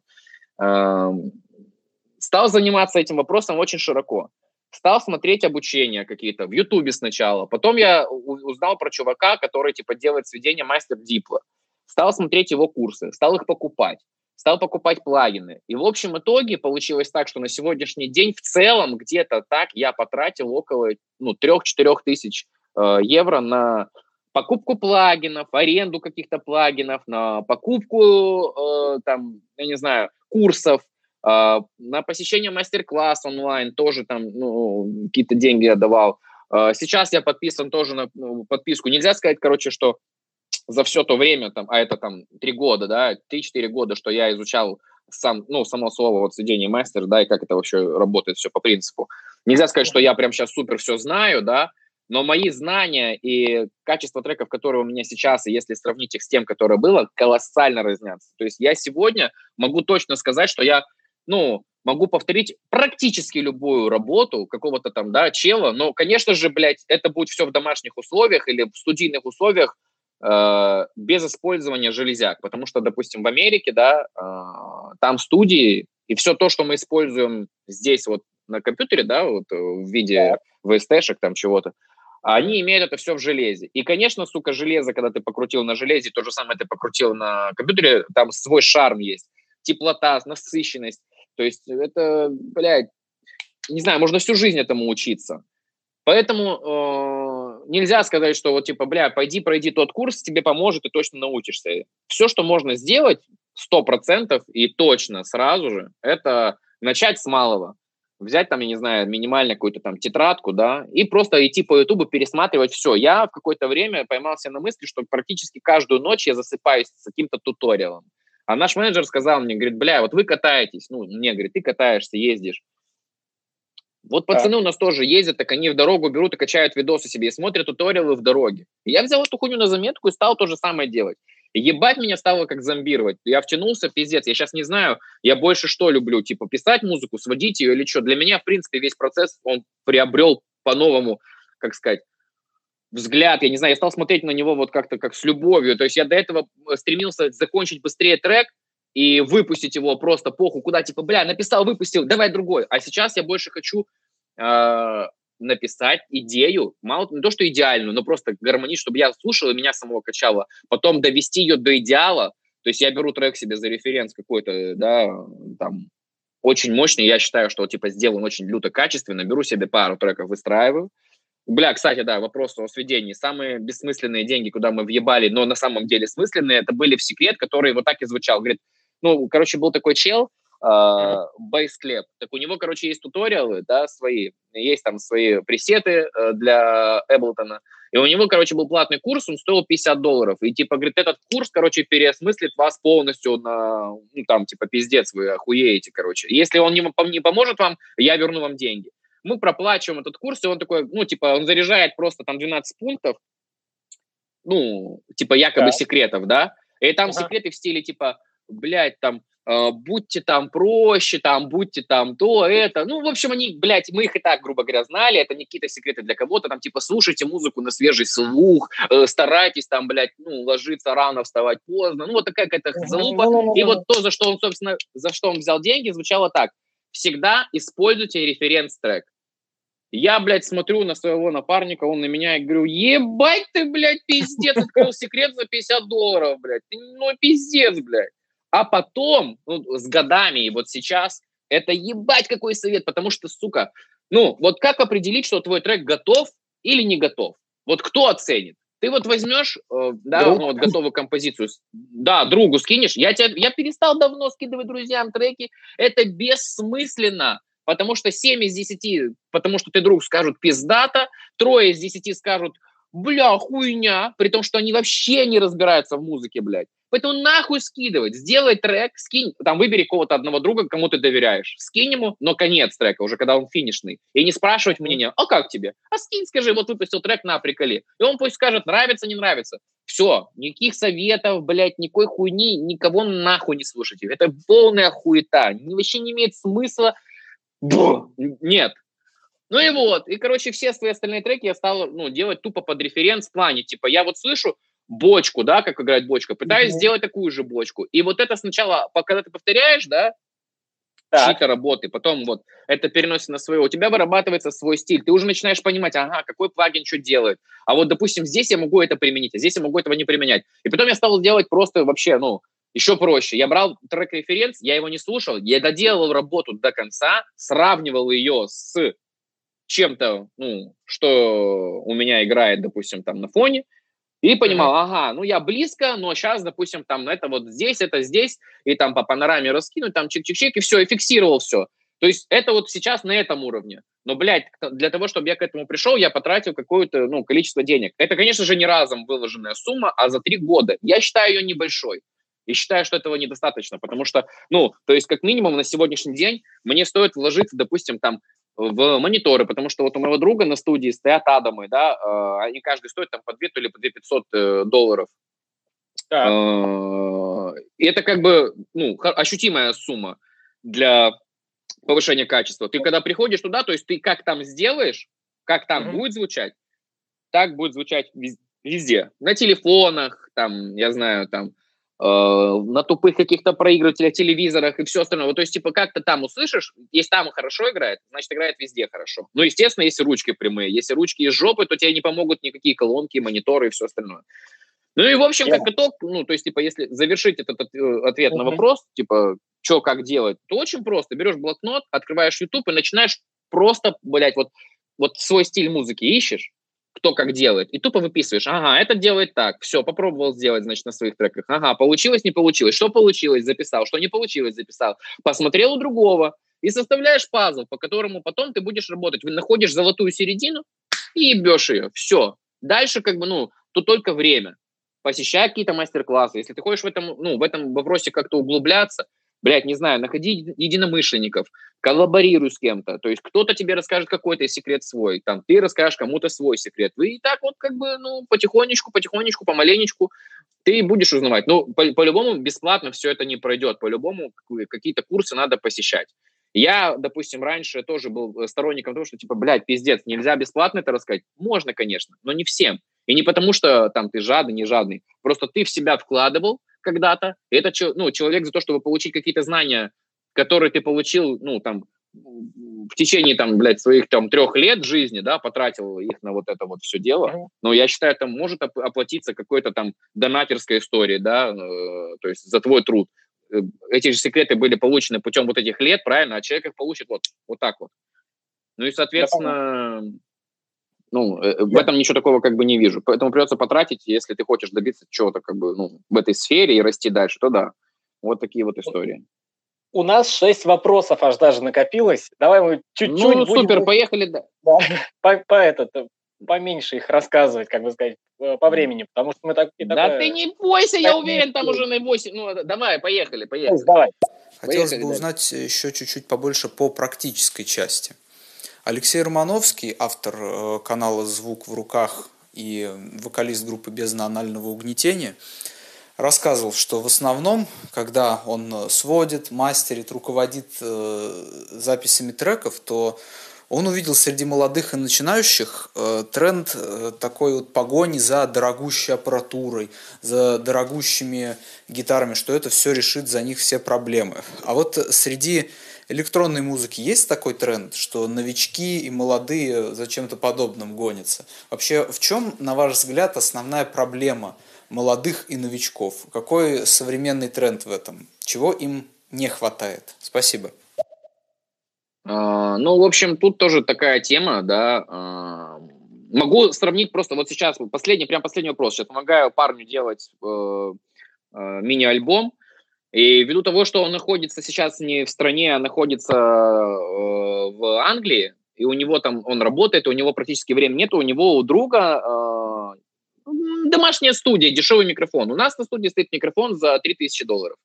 Стал заниматься этим вопросом очень широко. Стал смотреть обучение какие-то в Ютубе сначала. Потом я узнал про чувака, который типа делает сведение мастер Дипла. Стал смотреть его курсы, стал их покупать стал покупать плагины. И в общем итоге получилось так, что на сегодняшний день в целом где-то так я потратил около ну, 3-4 тысяч э, евро на покупку плагинов, аренду каких-то плагинов, на покупку, э, там, я не знаю, курсов, на посещение мастер-класс онлайн тоже там ну, какие-то деньги я давал. А, сейчас я подписан тоже на ну, подписку. Нельзя сказать, короче, что за все то время, там, а это там три года, да, три-четыре года, что я изучал сам, ну, само слово вот сведение мастер, да, и как это вообще работает все по принципу. Нельзя сказать, что я прям сейчас супер все знаю, да, но мои знания и качество треков, которые у меня сейчас, и если сравнить их с тем, которое было, колоссально разнятся. То есть я сегодня могу точно сказать, что я ну, могу повторить практически любую работу какого-то там, да, чела, но, конечно же, блядь, это будет все в домашних условиях или в студийных условиях э, без использования железяк, потому что, допустим, в Америке, да, э, там студии, и все то, что мы используем здесь вот на компьютере, да, вот э, в виде VST-шек там чего-то, они имеют это все в железе. И, конечно, сука, железо, когда ты покрутил на железе, то же самое ты покрутил на компьютере, там свой шарм есть, теплота, насыщенность. То есть это, блядь, не знаю, можно всю жизнь этому учиться. Поэтому э, нельзя сказать, что вот типа, бля, пойди пройди тот курс, тебе поможет, и точно научишься. Все, что можно сделать, сто процентов и точно сразу же, это начать с малого. Взять там, я не знаю, минимально какую-то там тетрадку, да, и просто идти по Ютубу, пересматривать все. Я в какое-то время поймался на мысли, что практически каждую ночь я засыпаюсь с каким-то туториалом. А наш менеджер сказал мне, говорит, бля, вот вы катаетесь, ну, мне, говорит, ты катаешься, ездишь. Вот пацаны да. у нас тоже ездят, так они в дорогу берут и качают видосы себе, и смотрят туториалы в дороге. И я взял эту хуйню на заметку и стал то же самое делать. И ебать меня стало как зомбировать. Я втянулся, пиздец. Я сейчас не знаю, я больше что люблю, типа писать музыку, сводить ее или что. Для меня, в принципе, весь процесс, он приобрел по-новому, как сказать, взгляд, я не знаю, я стал смотреть на него вот как-то как с любовью. То есть я до этого э, стремился закончить быстрее трек и выпустить его просто похуй, куда типа, бля, написал, выпустил, давай другой. А сейчас я больше хочу э, написать идею, мало не то, что идеальную, но просто гармоничную, чтобы я слушал и меня самого качало. Потом довести ее до идеала. То есть я беру трек себе за референс какой-то, да, там, очень мощный, я считаю, что, типа, сделан очень люто качественно, беру себе пару треков, выстраиваю, Бля, кстати, да, вопрос о сведении. Самые бессмысленные деньги, куда мы въебали, но на самом деле смысленные, это были в секрет, который вот так и звучал. Говорит, ну, короче, был такой чел, Бейсклеп. Так у него, короче, есть туториалы, да, свои, есть там свои пресеты э, для Эблтона. И у него, короче, был платный курс, он стоил 50 долларов. И, типа, говорит, этот курс, короче, переосмыслит вас полностью на, ну, там, типа, пиздец, вы охуеете, короче. Если он не, не поможет вам, я верну вам деньги. Мы проплачиваем этот курс, и он такой, ну, типа, он заряжает просто там 12 пунктов, ну, типа, якобы да. секретов, да? И там ага. секреты в стиле, типа, блядь, там, э, будьте там проще, там, будьте там то, это. Ну, в общем, они, блядь, мы их и так, грубо говоря, знали, это не какие-то секреты для кого-то, там, типа, слушайте музыку на свежий слух, э, старайтесь там, блядь, ну, ложиться рано, вставать поздно, ну, вот такая какая-то залупа. И вот то, за что он, собственно, за что он взял деньги, звучало так. Всегда используйте референс-трек. Я, блядь, смотрю на своего напарника, он на меня и говорю, ебать ты, блядь, пиздец, открыл секрет за 50 долларов, блядь. Ну, пиздец, блядь. А потом, ну, с годами и вот сейчас, это ебать какой совет, потому что, сука, ну, вот как определить, что твой трек готов или не готов? Вот кто оценит? Ты вот возьмешь, э, да, ну, вот готовую композицию, да, другу скинешь. Я, тебя, я перестал давно скидывать друзьям треки. Это бессмысленно, потому что 7 из 10, потому что ты друг скажут пиздата, трое из 10 скажут, бля, хуйня, при том, что они вообще не разбираются в музыке, блядь. Поэтому нахуй скидывать. Сделай трек, скинь, там выбери кого-то одного друга, кому ты доверяешь. Скинь ему, но конец трека, уже когда он финишный. И не спрашивать мнение, а как тебе? А скинь, скажи, вот выпустил трек на приколе. И он пусть скажет, нравится, не нравится. Все, никаких советов, блядь, никакой хуйни, никого нахуй не слушайте. Это полная хуета. Вообще не имеет смысла. Бу, нет, ну и вот, и, короче, все свои остальные треки я стал, ну, делать тупо под референс в плане, типа, я вот слышу, бочку, да, как играть бочка, пытаюсь mm-hmm. сделать такую же бочку. И вот это сначала, когда ты повторяешь, да, чьи-то работы, потом вот это переносится на свое, у тебя вырабатывается свой стиль, ты уже начинаешь понимать, ага, какой плагин что делает, а вот, допустим, здесь я могу это применить, а здесь я могу этого не применять. И потом я стал делать просто вообще, ну, еще проще. Я брал трек-референс, я его не слушал, я доделал работу до конца, сравнивал ее с чем-то, ну, что у меня играет, допустим, там на фоне, и понимал, mm-hmm. ага, ну я близко, но сейчас, допустим, там это вот здесь, это здесь, и там по панораме раскинуть, там чик-чик-чик, и все, и фиксировал все. То есть это вот сейчас на этом уровне. Но, блядь, для того, чтобы я к этому пришел, я потратил какое-то ну, количество денег. Это, конечно же, не разом выложенная сумма, а за три года. Я считаю ее небольшой. И считаю, что этого недостаточно, потому что, ну, то есть как минимум на сегодняшний день мне стоит вложиться, допустим, там в мониторы, потому что вот у моего друга на студии стоят Адамы, да, э, они каждый стоят там по 2 или по 2 500 э, долларов. Так. Э, и это как бы, ну, ощутимая сумма для повышения качества. Ты когда приходишь туда, то есть ты как там сделаешь, как там mm-hmm. будет звучать, так будет звучать везде. На телефонах, там, я знаю, там, на тупых каких-то проигрывателях, телевизорах и все остальное. Вот, то есть, типа, как-то там услышишь, если там хорошо играет, значит, играет везде хорошо. Ну, естественно, если ручки прямые. Если ручки из жопы, то тебе не помогут никакие колонки, мониторы и все остальное. Ну и, в общем, как итог, ну, то есть, типа, если завершить этот ответ uh-huh. на вопрос, типа, что, как делать, то очень просто. Берешь блокнот, открываешь YouTube и начинаешь просто, блядь, вот, вот свой стиль музыки ищешь, кто как делает, и тупо выписываешь, ага, это делает так, все, попробовал сделать, значит, на своих треках, ага, получилось, не получилось, что получилось, записал, что не получилось, записал, посмотрел у другого, и составляешь пазл, по которому потом ты будешь работать, Вы находишь золотую середину и ебешь ее, все. Дальше как бы, ну, тут только время. Посещай какие-то мастер-классы. Если ты хочешь в этом, ну, в этом вопросе как-то углубляться, блядь, не знаю, находи единомышленников, коллаборируй с кем-то. То есть кто-то тебе расскажет какой-то секрет свой, там, ты расскажешь кому-то свой секрет. Вы и так вот как бы, ну, потихонечку, потихонечку, помаленечку ты будешь узнавать. Ну, по- по-любому бесплатно все это не пройдет. По-любому какие-то курсы надо посещать. Я, допустим, раньше тоже был сторонником того, что, типа, блядь, пиздец, нельзя бесплатно это рассказать. Можно, конечно, но не всем. И не потому, что там ты жадный, не жадный. Просто ты в себя вкладывал, когда-то. И это ну, человек за то, чтобы получить какие-то знания, которые ты получил, ну, там, в течение, там, блядь, своих, там, трех лет жизни, да, потратил их на вот это вот все дело. Но я считаю, это может оплатиться какой-то там донатерской истории, да, э, то есть за твой труд. Э, эти же секреты были получены путем вот этих лет, правильно, а человек их получит вот, вот так вот. Ну и, соответственно, Ну, э, в этом ничего такого как бы не вижу. Поэтому придется потратить, если ты хочешь добиться чего-то как бы ну, в этой сфере и расти дальше, то да. Вот такие вот истории. У нас шесть вопросов аж даже накопилось. Давай мы чуть-чуть Ну, будем... супер, поехали. Да. Да, по, по этот, поменьше их рассказывать, как бы сказать, э, по времени, потому что мы так... И да такое... ты не бойся, я уверен, там уже на 8. Ну, давай, поехали, поехали. Давай. Хотелось поехали, бы узнать еще чуть-чуть побольше по практической части. Алексей Романовский, автор э, канала «Звук в руках» и вокалист группы «Бездна анального угнетения», рассказывал, что в основном, когда он сводит, мастерит, руководит э, записями треков, то он увидел среди молодых и начинающих э, тренд э, такой вот погони за дорогущей аппаратурой, за дорогущими гитарами, что это все решит за них все проблемы. А вот среди электронной музыки есть такой тренд, что новички и молодые за чем-то подобным гонятся? Вообще, в чем, на ваш взгляд, основная проблема молодых и новичков? Какой современный тренд в этом? Чего им не хватает? Спасибо. А, ну, в общем, тут тоже такая тема, да. А, могу сравнить просто вот сейчас, последний, прям последний вопрос. Сейчас помогаю парню делать э, э, мини-альбом. И ввиду того, что он находится сейчас не в стране, а находится э, в Англии, и у него там, он работает, у него практически времени нет, у него у друга домашняя студия, дешевый микрофон. У нас на студии стоит микрофон за 3000 долларов.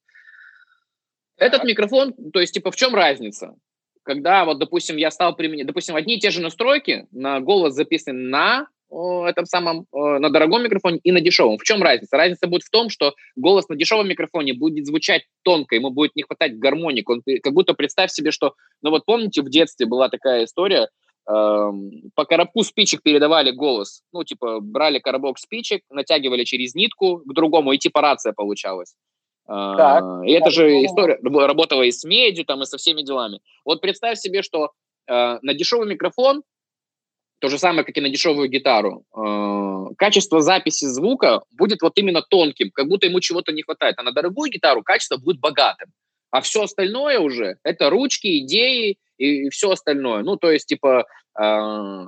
Этот микрофон, то есть, типа, в чем разница? когда вот, допустим, я стал применять, допустим, одни и те же настройки на голос записаны на этом самом, на дорогом микрофоне и на дешевом. В чем разница? Разница будет в том, что голос на дешевом микрофоне будет звучать тонко, ему будет не хватать гармоник. Он, как будто представь себе, что, ну вот помните, в детстве была такая история, эм, по коробку спичек передавали голос. Ну, типа, брали коробок спичек, натягивали через нитку к другому, и типа рация получалась. Так, а, и это же история работала и с медью, там, и со всеми делами. Вот представь себе, что э, на дешевый микрофон, то же самое, как и на дешевую гитару, э, качество записи звука будет вот именно тонким, как будто ему чего-то не хватает. А на дорогую гитару качество будет богатым. А все остальное уже — это ручки, идеи и, все остальное. Ну, то есть, типа, э,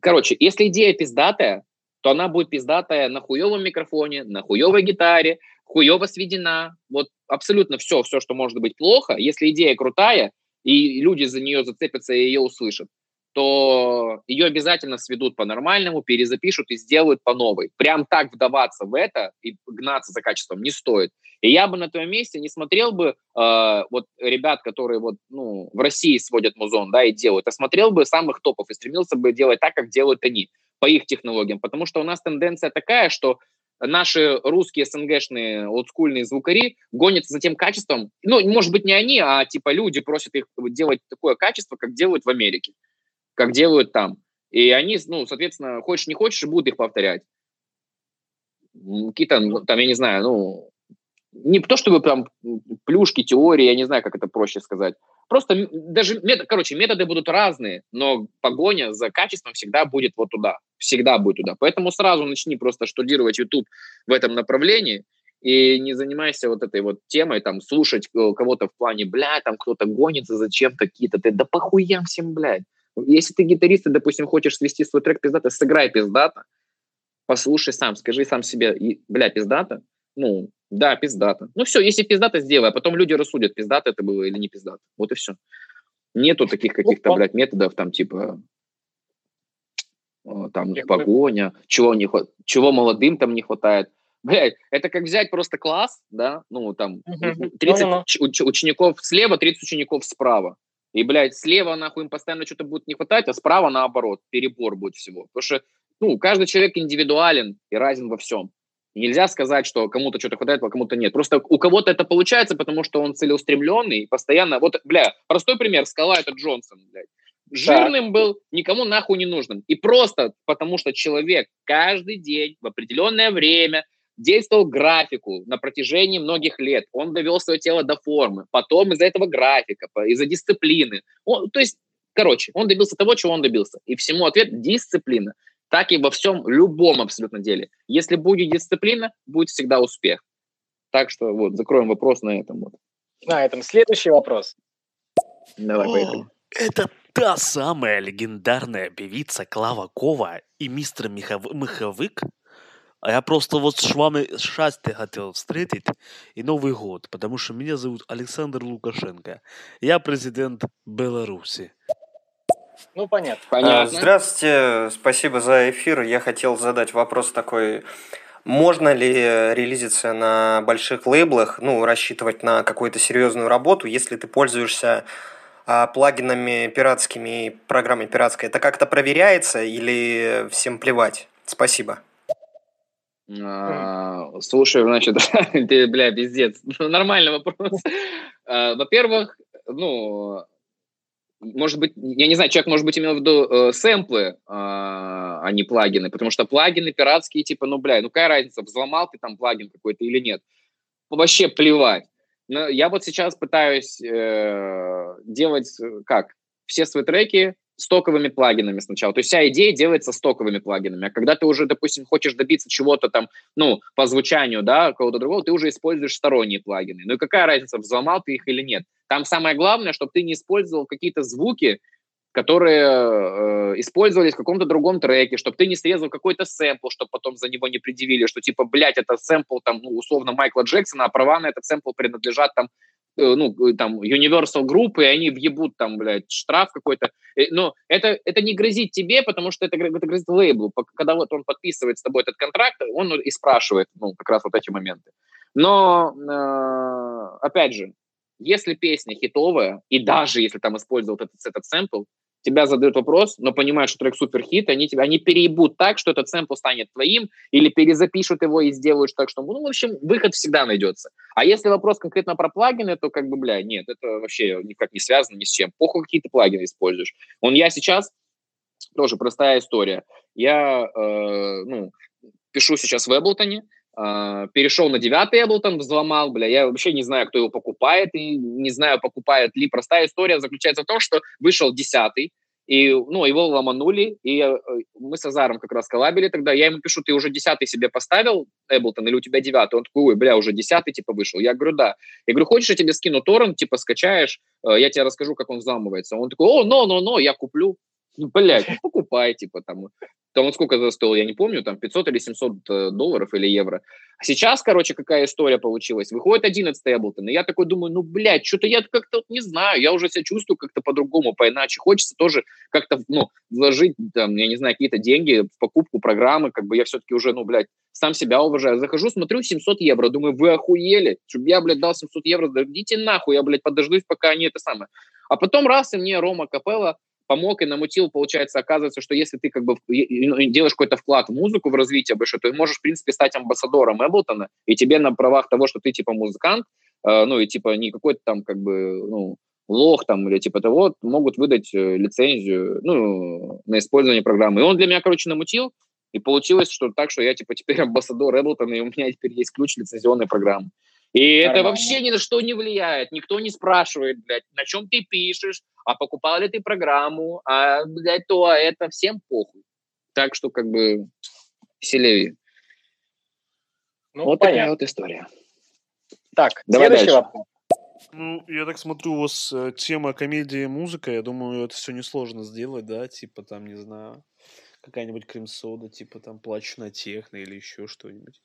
короче, если идея пиздатая, то она будет пиздатая на хуевом микрофоне, на хуевой гитаре, хуево сведена, вот абсолютно все, все, что может быть плохо, если идея крутая, и люди за нее зацепятся и ее услышат, то ее обязательно сведут по-нормальному, перезапишут и сделают по новой. Прям так вдаваться в это и гнаться за качеством не стоит. И я бы на твоем месте не смотрел бы э, вот ребят, которые вот ну в России сводят музон, да, и делают, а смотрел бы самых топов и стремился бы делать так, как делают они по их технологиям, потому что у нас тенденция такая, что наши русские СНГшные олдскульные звукари гонятся за тем качеством, ну, может быть, не они, а типа люди просят их делать такое качество, как делают в Америке, как делают там. И они, ну, соответственно, хочешь не хочешь, будут их повторять. Какие-то, ну, там, я не знаю, ну, не то чтобы там плюшки, теории, я не знаю, как это проще сказать. Просто даже, метод, короче, методы будут разные, но погоня за качеством всегда будет вот туда, всегда будет туда. Поэтому сразу начни просто штудировать YouTube в этом направлении, и не занимайся вот этой вот темой, там, слушать э, кого-то в плане, бля, там кто-то гонится зачем-то какие-то, ты, да похуям всем, блядь. Если ты гитарист, и, допустим, хочешь свести свой трек пиздато, сыграй пиздато, послушай сам, скажи сам себе, бля, пиздато, ну, да, пиздато. Ну все, если пиздато, сделай, а потом люди рассудят, пиздато это было или не пиздато. Вот и все. Нету таких каких-то, блядь, методов, там, типа, там, погоня, чего, не, чего молодым там не хватает. Блядь, это как взять просто класс, да, ну, там, 30 уч- учеников слева, 30 учеников справа. И, блядь, слева, нахуй, им постоянно что-то будет не хватать, а справа, наоборот, перебор будет всего. Потому что, ну, каждый человек индивидуален и разен во всем. Нельзя сказать, что кому-то что-то хватает, а кому-то нет. Просто у кого-то это получается, потому что он целеустремленный, постоянно... Вот, бля, простой пример, скала это Джонсон, блядь. Жирным так. был, никому нахуй не нужным. И просто потому, что человек каждый день в определенное время действовал графику на протяжении многих лет. Он довел свое тело до формы. Потом из-за этого графика, из-за дисциплины. Он, то есть, короче, он добился того, чего он добился. И всему ответ – дисциплина так и во всем, любом абсолютно деле. Если будет дисциплина, будет всегда успех. Так что вот, закроем вопрос на этом. Вот. На этом следующий вопрос. Давай, О, поехали. Это та самая легендарная певица Клава Кова и мистер Михов... Миховик? А я просто вот с вами счастье хотел встретить и Новый год, потому что меня зовут Александр Лукашенко. Я президент Беларуси. Ну, понятно. понятно. Здравствуйте, спасибо за эфир. Я хотел задать вопрос такой. Можно ли релизиться на больших лейблах, ну, рассчитывать на какую-то серьезную работу, если ты пользуешься а, плагинами пиратскими и программой пиратской? Это как-то проверяется или всем плевать? Спасибо. А, слушай, значит, ты, бля, пиздец. Нормальный вопрос. А, во-первых, ну, может быть, я не знаю, человек, может быть, имел в виду э, сэмплы, э, а не плагины, потому что плагины пиратские, типа, ну, бля, ну, какая разница, взломал ты там плагин какой-то или нет. Вообще плевать. Но я вот сейчас пытаюсь э, делать, э, как, все свои треки стоковыми плагинами сначала. То есть вся идея делается стоковыми плагинами. А когда ты уже, допустим, хочешь добиться чего-то там, ну, по звучанию, да, кого-то другого, ты уже используешь сторонние плагины. Ну и какая разница, взломал ты их или нет? Там самое главное, чтобы ты не использовал какие-то звуки, которые э, использовались в каком-то другом треке, чтобы ты не срезал какой-то сэмпл, чтобы потом за него не предъявили, что типа, блядь, это сэмпл там, ну, условно, Майкла Джексона, а права на этот сэмпл принадлежат там ну, э, там, Universal Group, и они въебут там, блядь, штраф какой-то. Э, но это, это не грозит тебе, потому что это, это грозит лейблу. Когда вот он подписывает с тобой этот контракт, он и спрашивает, ну, как раз вот эти моменты. Но, э, опять же, если песня хитовая, и даже если там использовал этот, этот сэмпл, тебя задают вопрос, но понимают, что трек супер хит, они тебя они переебут так, что этот сэмпл станет твоим, или перезапишут его и сделают так, что, ну, в общем, выход всегда найдется. А если вопрос конкретно про плагины, то как бы, бля, нет, это вообще никак не связано ни с чем. Похуй, какие ты плагины используешь. Он я сейчас, тоже простая история. Я, э, ну, пишу сейчас в Эблтоне, перешел на девятый Эблтон, взломал, бля, я вообще не знаю, кто его покупает, и не знаю, покупает ли. Простая история заключается в том, что вышел десятый, и, ну, его ломанули, и э, мы с Азаром как раз коллабили тогда, я ему пишу, ты уже десятый себе поставил, Эблтон, или у тебя девятый? Он такой, ой, бля, уже десятый, типа, вышел. Я говорю, да. Я говорю, хочешь, я тебе скину торрент, типа, скачаешь, э, я тебе расскажу, как он взламывается. Он такой, о, но, но, но, я куплю. Ну, блядь, покупай, типа, там. Там он сколько это стоил, я не помню, там 500 или 700 э, долларов или евро. А сейчас, короче, какая история получилась? Выходит 11 Эблтон, и я такой думаю, ну, блядь, что-то я как-то не знаю, я уже себя чувствую как-то по-другому, поиначе. Хочется тоже как-то, ну, вложить, там, я не знаю, какие-то деньги в покупку программы, как бы я все-таки уже, ну, блядь, сам себя уважаю. Захожу, смотрю, 700 евро, думаю, вы охуели, чтобы я, блядь, дал 700 евро, да идите нахуй, я, блядь, подождусь, пока они это самое. А потом раз, и мне Рома Капелла помог и намутил, получается, оказывается, что если ты как бы ну, делаешь какой-то вклад в музыку, в развитие больше, то ты можешь, в принципе, стать амбассадором Эблтона, и тебе на правах того, что ты, типа, музыкант, э, ну, и, типа, не какой-то там, как бы, ну, лох там или типа того, могут выдать э, лицензию, ну, на использование программы. И он для меня, короче, намутил, и получилось, что так, что я, типа, теперь амбассадор Эблтона, и у меня теперь есть ключ лицензионной программы. И Нормально. это вообще ни на что не влияет. Никто не спрашивает, блядь, на чем ты пишешь, а покупал ли ты программу, а, блядь, то, а это всем похуй. Так что, как бы, веселее. Ну, вот понятно. такая вот история. Так, Давай следующий дальше. вопрос. Ну, я так смотрю, у вас э, тема комедии и музыка, я думаю, это все несложно сделать, да, типа там, не знаю, какая-нибудь крем-сода, типа там «Плачу на техно» или еще что-нибудь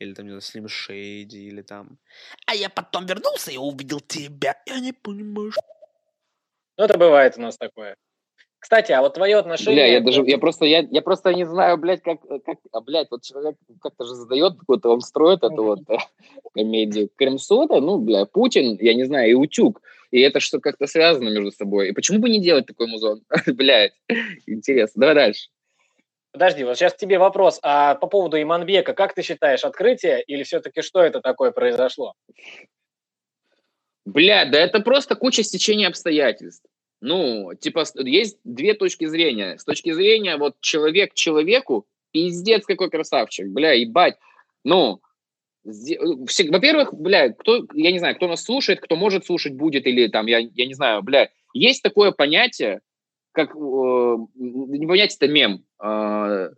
или там, не знаю, Slim Shady, или там... А я потом вернулся и увидел тебя, я не понимаю, что... Ну, это бывает у нас такое. Кстати, а вот твое отношение... Бля, я даже, я просто, я, я просто не знаю, блядь, как, как, а, блядь, вот человек как-то же задает какую-то, он строит эту вот э, комедию. Крем-сода, ну, бля, Путин, я не знаю, и Утюг. И это что как-то связано между собой. И почему бы не делать такой музон? блядь, интересно. Давай дальше. Подожди, вот сейчас тебе вопрос. А по поводу Иманбека, как ты считаешь, открытие или все-таки что это такое произошло? Бля, да это просто куча стечения обстоятельств. Ну, типа, есть две точки зрения. С точки зрения вот человек человеку, пиздец какой красавчик, бля, ебать. Ну, во-первых, бля, кто, я не знаю, кто нас слушает, кто может слушать будет, или там, я, я не знаю, бля, есть такое понятие, как, э, не понять, это мем. Э,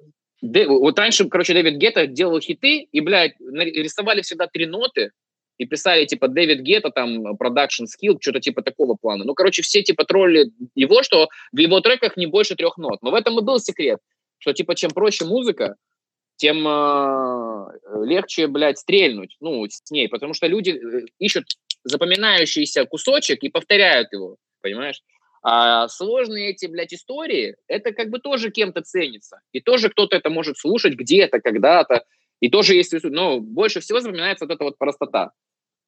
вот раньше, короче, Дэвид Гетта делал хиты, и, блядь, рисовали всегда три ноты, и писали, типа, Дэвид Гетта, там, Production Skill, что-то типа такого плана. Ну, короче, все, типа, тролли его, что в его треках не больше трех нот. Но в этом и был секрет, что, типа, чем проще музыка, тем э, легче, блядь, стрельнуть, ну, с ней, потому что люди э, ищут запоминающийся кусочек и повторяют его, понимаешь? А сложные эти, блядь, истории, это как бы тоже кем-то ценится. И тоже кто-то это может слушать где-то, когда-то. И тоже если... Но больше всего запоминается вот эта вот простота.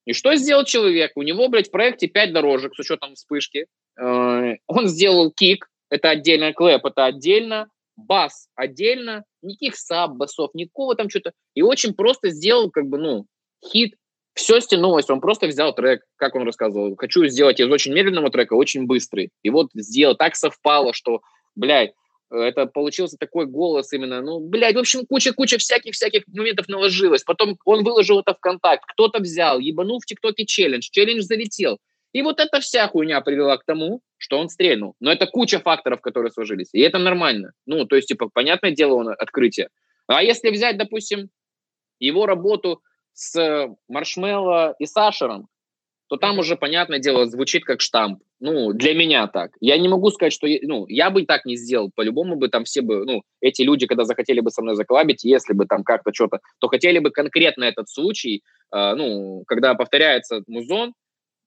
И что сделал человек? У него, блядь, в проекте 5 дорожек с учетом вспышки. Э, он сделал кик, это отдельно, клэп, это отдельно, бас отдельно, никаких саб, басов, никакого там что-то. И очень просто сделал, как бы, ну, хит. Все стянулось, он просто взял трек, как он рассказывал. Хочу сделать из очень медленного трека очень быстрый. И вот сделал, так совпало, что, блядь, это получился такой голос именно, ну, блядь, в общем, куча-куча всяких-всяких моментов наложилось. Потом он выложил это в контакт, кто-то взял, ебанул в ТикТоке челлендж, челлендж залетел. И вот эта вся хуйня привела к тому, что он стрельнул. Но это куча факторов, которые сложились. И это нормально. Ну, то есть, типа, понятное дело, он открытие. А если взять, допустим, его работу с Маршмелло и Сашером, то там уже, понятное дело, звучит как штамп. Ну, для меня так. Я не могу сказать, что... Ну, я бы так не сделал. По-любому бы там все бы... Ну, эти люди, когда захотели бы со мной заколабить, если бы там как-то что-то, то хотели бы конкретно этот случай, э, ну, когда повторяется музон,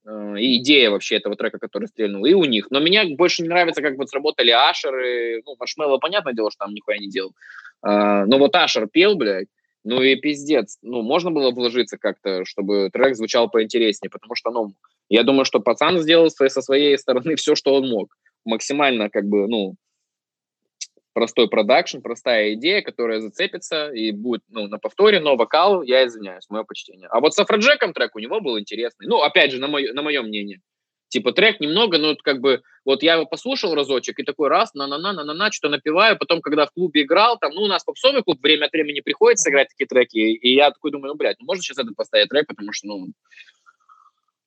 Э, и идея вообще этого трека, который стрельнул, и у них. Но мне больше не нравится, как вот сработали Ашеры. Ну, Машмелло, понятное дело, что там нихуя не делал. А, но вот Ашер пел, блядь, ну и пиздец. Ну, можно было вложиться как-то, чтобы трек звучал поинтереснее, потому что, ну, я думаю, что пацан сделал со своей стороны все, что он мог. Максимально, как бы, ну, простой продакшн, простая идея, которая зацепится и будет ну, на повторе, но вокал, я извиняюсь, мое почтение. А вот с Афроджеком трек у него был интересный. Ну, опять же, на мое, на мое мнение. Типа трек немного, ну, как бы, вот я его послушал разочек и такой раз, на-на-на, на-на-на, что напеваю, потом, когда в клубе играл, там, ну, у нас попсовый клуб время от времени приходится играть такие треки, и я такой думаю, ну, блядь, ну, можно сейчас этот поставить трек, потому что, ну,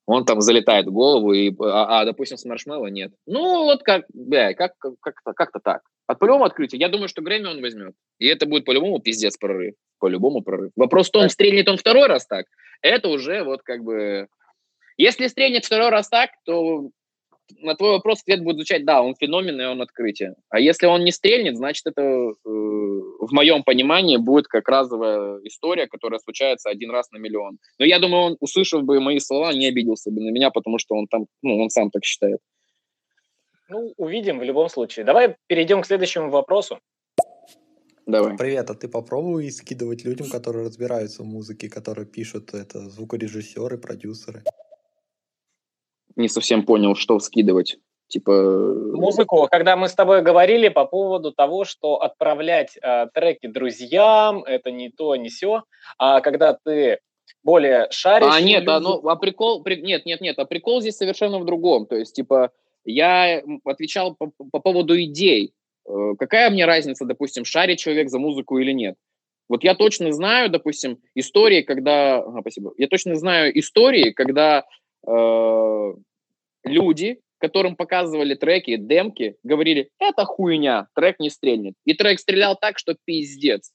он там залетает в голову, и, а, а допустим, с Маршмелло нет. Ну, вот как, бля, как, как-то, как-то так. От по-любому открытия. Я думаю, что Грэмми он возьмет. И это будет по-любому пиздец прорыв. По-любому прорыв. Вопрос в том, стрельнет он второй раз так. Это уже вот как бы... Если стрельнет второй раз так, то на твой вопрос ответ будет звучать, да, он феномен, и он открытие. А если он не стрельнет, значит, это э, в моем понимании будет как разовая история, которая случается один раз на миллион. Но я думаю, он, услышав бы мои слова, не обиделся бы на меня, потому что он там, ну, он сам так считает. Ну, увидим в любом случае. Давай перейдем к следующему вопросу. Давай. Привет, а ты попробуй скидывать людям, которые разбираются в музыке, которые пишут это звукорежиссеры, продюсеры? Не совсем понял, что скидывать. Типа... Музыку, когда мы с тобой говорили по поводу того, что отправлять э, треки друзьям, это не то, не все, а когда ты более шаришь... А, нет, а, ну, а прикол... При, нет, нет, нет, а прикол здесь совершенно в другом. То есть, типа, я отвечал по, по поводу идей. Э, какая мне разница, допустим, шарит человек за музыку или нет? Вот я точно знаю, допустим, истории, когда... Ага, спасибо. Я точно знаю истории, когда э, люди, которым показывали треки, демки, говорили, это хуйня, трек не стрельнет. И трек стрелял так, что пиздец.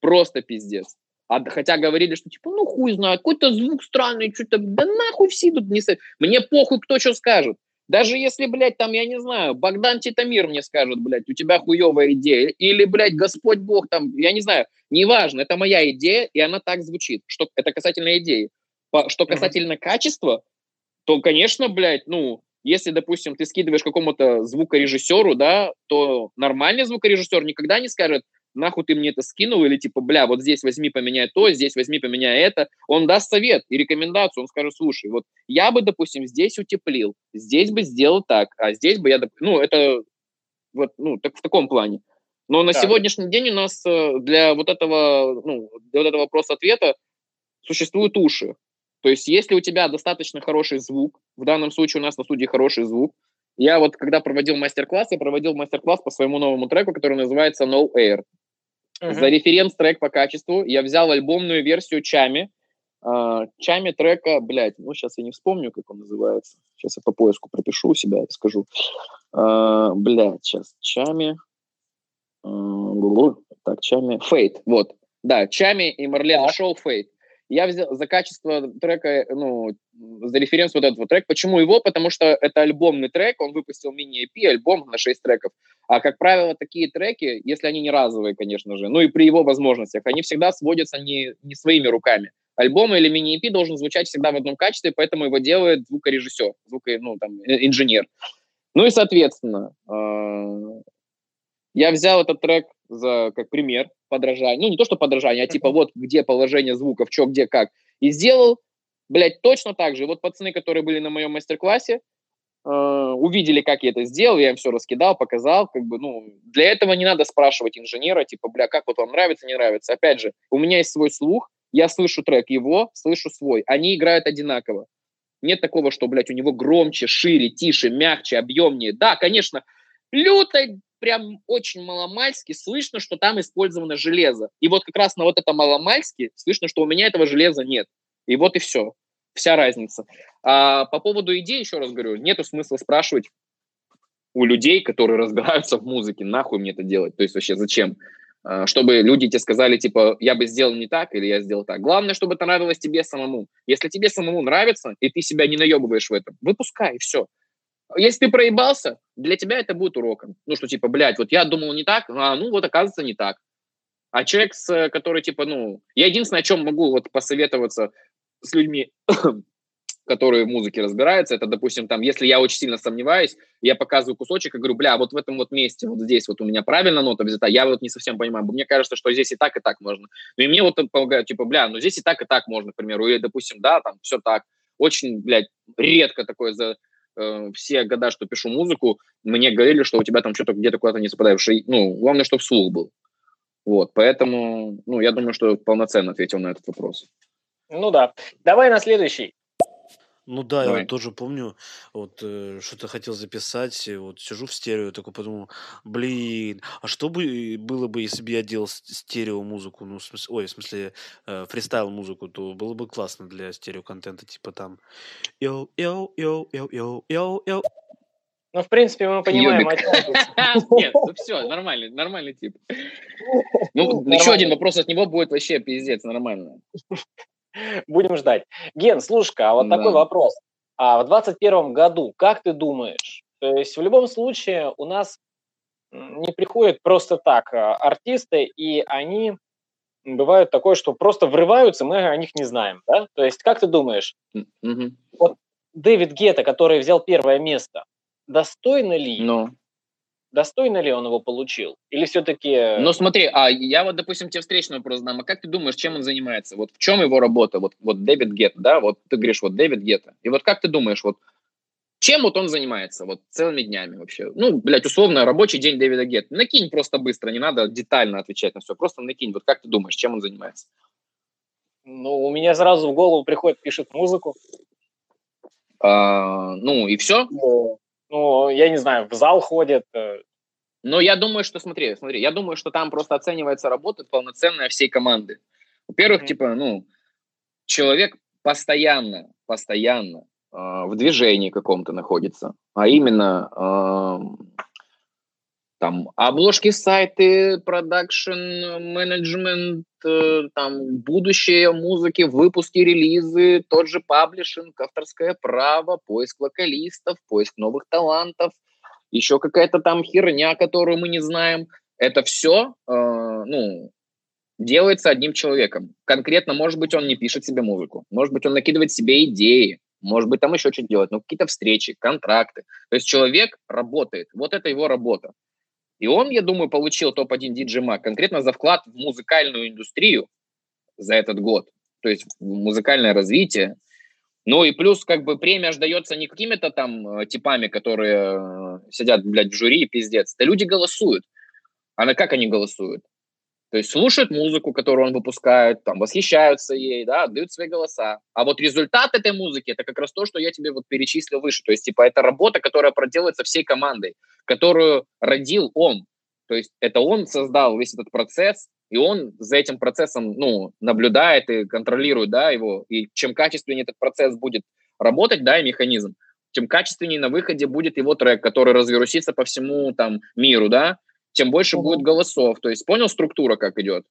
Просто пиздец. А, хотя говорили, что типа, ну хуй знает, какой-то звук странный, что-то, да нахуй все тут не... Мне похуй, кто что скажет. Даже если, блядь, там, я не знаю, Богдан Титамир мне скажет, блядь, у тебя хуевая идея, или, блядь, Господь Бог там, я не знаю, неважно, это моя идея, и она так звучит, что это касательно идеи. По, что касательно mm-hmm. качества, то, конечно, блядь, ну, если, допустим, ты скидываешь какому-то звукорежиссеру, да, то нормальный звукорежиссер никогда не скажет, нахуй ты мне это скинул, или типа, бля, вот здесь возьми, поменяй то, здесь возьми, поменяй это. Он даст совет и рекомендацию, он скажет, слушай, вот я бы, допустим, здесь утеплил, здесь бы сделал так, а здесь бы я, ну, это вот, ну, так в таком плане. Но на да. сегодняшний день у нас э, для вот этого, ну, для вот этого вопроса-ответа существуют уши. То есть, если у тебя достаточно хороший звук, в данном случае у нас на студии хороший звук, я вот когда проводил мастер-класс, я проводил мастер-класс по своему новому треку, который называется No Air. Uh-huh. За референс-трек по качеству я взял альбомную версию Чами. Uh, Чами трека, блядь, ну сейчас я не вспомню, как он называется. Сейчас я по поиску пропишу у себя и скажу. Uh, блядь, сейчас Чами. Uh, так, Чами. Фейт, вот. Да, Чами и Марлен Шоу Фейт. Я взял за качество трека, ну, за референс вот этот вот трек. Почему его? Потому что это альбомный трек, он выпустил мини-EP, альбом на 6 треков. А, как правило, такие треки, если они не разовые, конечно же, ну и при его возможностях, они всегда сводятся не, не своими руками. Альбом или мини-EP должен звучать всегда в одном качестве, поэтому его делает звукорежиссер, звук, ну, там, э, инженер. Ну и, соответственно, а, я взял этот трек за, как пример подражания. Ну, не то, что подражание, а типа вот где положение звуков, что, где, как. И сделал, блядь, точно так же. вот пацаны, которые были на моем мастер-классе, э, увидели, как я это сделал, я им все раскидал, показал, как бы, ну, для этого не надо спрашивать инженера, типа, бля, как вот вам нравится, не нравится. Опять же, у меня есть свой слух, я слышу трек его, слышу свой. Они играют одинаково. Нет такого, что, блядь, у него громче, шире, тише, мягче, объемнее. Да, конечно, люто прям очень маломальски слышно, что там использовано железо. И вот как раз на вот это маломальски слышно, что у меня этого железа нет. И вот и все. Вся разница. А по поводу идей, еще раз говорю, нету смысла спрашивать у людей, которые разбираются в музыке, нахуй мне это делать? То есть вообще зачем? А, чтобы люди тебе сказали, типа, я бы сделал не так или я сделал так. Главное, чтобы это нравилось тебе самому. Если тебе самому нравится, и ты себя не наебываешь в этом, выпускай, и все. Если ты проебался, для тебя это будет уроком. Ну, что типа, блядь, вот я думал не так, а ну вот оказывается не так. А человек, с, который типа, ну, я единственное, о чем могу вот посоветоваться с людьми, которые в музыке разбираются, это, допустим, там, если я очень сильно сомневаюсь, я показываю кусочек и говорю, бля, вот в этом вот месте, вот здесь вот у меня правильно нота взята, я вот не совсем понимаю, мне кажется, что здесь и так, и так можно. Ну, и мне вот помогают, типа, бля, ну здесь и так, и так можно, к примеру, или, допустим, да, там, все так. Очень, блядь, редко такое за э, все года, что пишу музыку, мне говорили, что у тебя там что-то где-то куда-то не совпадает. Ну, главное, чтобы вслух был. Вот, поэтому, ну, я думаю, что полноценно ответил на этот вопрос. Ну да. Давай на следующий. Ну да, я вот тоже помню, вот э, что-то хотел записать, вот сижу в стерео, такой подумал, блин, а что бы было бы, если бы я делал стерео музыку, ну, в смысле, ой, в смысле, э, фристайл музыку, то было бы классно для стерео контента, типа там, йоу, йоу, йоу, йоу, йоу, йоу, йоу. Ну, в принципе, мы понимаем, о Нет, ну все, нормальный, нормальный тип. Ну, еще один вопрос от него будет вообще пиздец, нормально. Будем ждать. Ген, слушай а вот да. такой вопрос. А в 2021 году, как ты думаешь, то есть в любом случае у нас не приходят просто так а, артисты, и они бывают такое, что просто врываются, мы о них не знаем, да? То есть как ты думаешь, mm-hmm. вот Дэвид Гетта, который взял первое место, достойно ли. Ну достойно ли он его получил? Или все-таки... Э, ну смотри, а я вот, допустим, тебе встречный вопрос задам. А как ты думаешь, чем он занимается? Вот в чем его работа? Вот, вот Дэвид Гетт, да? Вот ты говоришь, вот Дэвид Гетта. И вот как ты думаешь, вот чем вот он занимается вот целыми днями вообще? Ну, блядь, условно, рабочий день Дэвида Гетта. Накинь просто быстро, не надо детально отвечать на все. Просто накинь. Вот как ты думаешь, чем он занимается? Ну, у меня сразу в голову приходит, пишет музыку. А, ну, и все? Ну, ну, я не знаю, в зал ходит. Э. Но я думаю, что, смотри, смотри, я думаю, что там просто оценивается работа полноценная всей команды. Во-первых, mm-hmm. типа, ну, человек постоянно, постоянно э, в движении каком-то находится, а именно э, там обложки сайты, продакшн, менеджмент, э, там будущее музыки, выпуски, релизы, тот же паблишинг, авторское право, поиск вокалистов, поиск новых талантов, еще какая-то там херня, которую мы не знаем. Это все, э, ну, делается одним человеком. Конкретно, может быть, он не пишет себе музыку, может быть, он накидывает себе идеи, может быть, там еще что-то делать, но какие-то встречи, контракты. То есть человек работает, вот это его работа. И он, я думаю, получил топ-1 DJ Mag конкретно за вклад в музыкальную индустрию за этот год, то есть музыкальное развитие. Ну и плюс как бы премия же дается не какими-то там э, типами, которые э, сидят, блядь, в жюри пиздец. Это люди голосуют. А на как они голосуют? То есть слушают музыку, которую он выпускает, там, восхищаются ей, да, отдают свои голоса. А вот результат этой музыки, это как раз то, что я тебе вот перечислил выше. То есть, типа, это работа, которая проделывается всей командой, которую родил он. То есть это он создал весь этот процесс, и он за этим процессом, ну, наблюдает и контролирует, да, его. И чем качественнее этот процесс будет работать, да, и механизм, тем качественнее на выходе будет его трек, который разверусится по всему там миру, да, тем больше угу. будет голосов. То есть понял структура, как идет?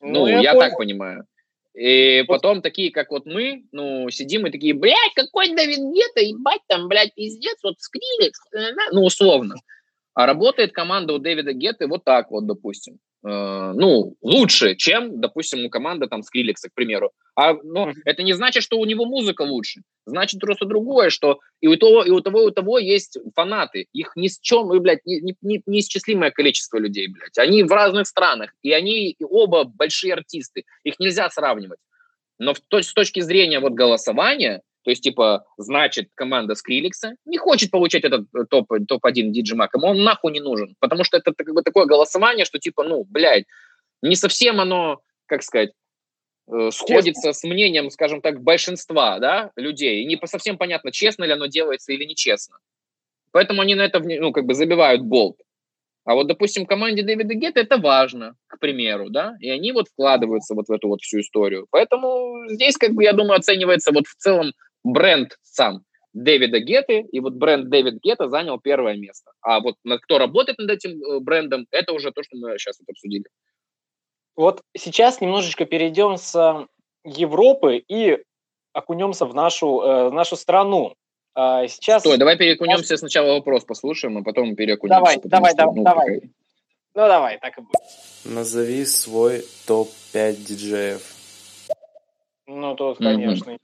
Ну, ну я, я так понимаю. И потом такие, как вот мы, ну, сидим и такие, блядь, какой Давид Гетто, ебать, там, блядь, пиздец, вот Скриликс, ну, условно. А работает команда у Дэвида Гетты вот так вот, допустим. Э, ну, лучше, чем, допустим, у команды там Скриликса, к примеру. А, ну, это не значит, что у него музыка лучше. Значит просто другое, что и у того, и у того, и у того есть фанаты. Их ни с чем, и, блядь, не, не, неисчислимое количество людей, блядь. Они в разных странах, и они и оба большие артисты. Их нельзя сравнивать. Но в, с точки зрения вот голосования, то есть, типа, значит, команда Скриликса не хочет получать этот э, топ, топ-1 диджимак, ему он нахуй не нужен. Потому что это как бы такое голосование, что типа, ну, блядь, не совсем оно, как сказать, э, сходится честно. с мнением, скажем так, большинства да, людей. И не совсем понятно, честно ли оно делается или нечестно. Поэтому они на это ну, как бы забивают болт. А вот, допустим, команде Дэвида Гетта это важно, к примеру, да, и они вот вкладываются вот в эту вот всю историю. Поэтому здесь, как бы, я думаю, оценивается вот в целом бренд сам Дэвида Гетты, и вот бренд Дэвид Гетта занял первое место. А вот кто работает над этим э, брендом, это уже то, что мы сейчас вот обсудили. Вот сейчас немножечко перейдем с Европы и окунемся в нашу, э, в нашу страну. А сейчас... Стой, давай перекунемся сначала вопрос послушаем, а потом перекунемся. Давай, давай, что, ну, давай. Такая... Ну давай, так и будет. Назови свой топ-5 диджеев. Ну, тут, конечно.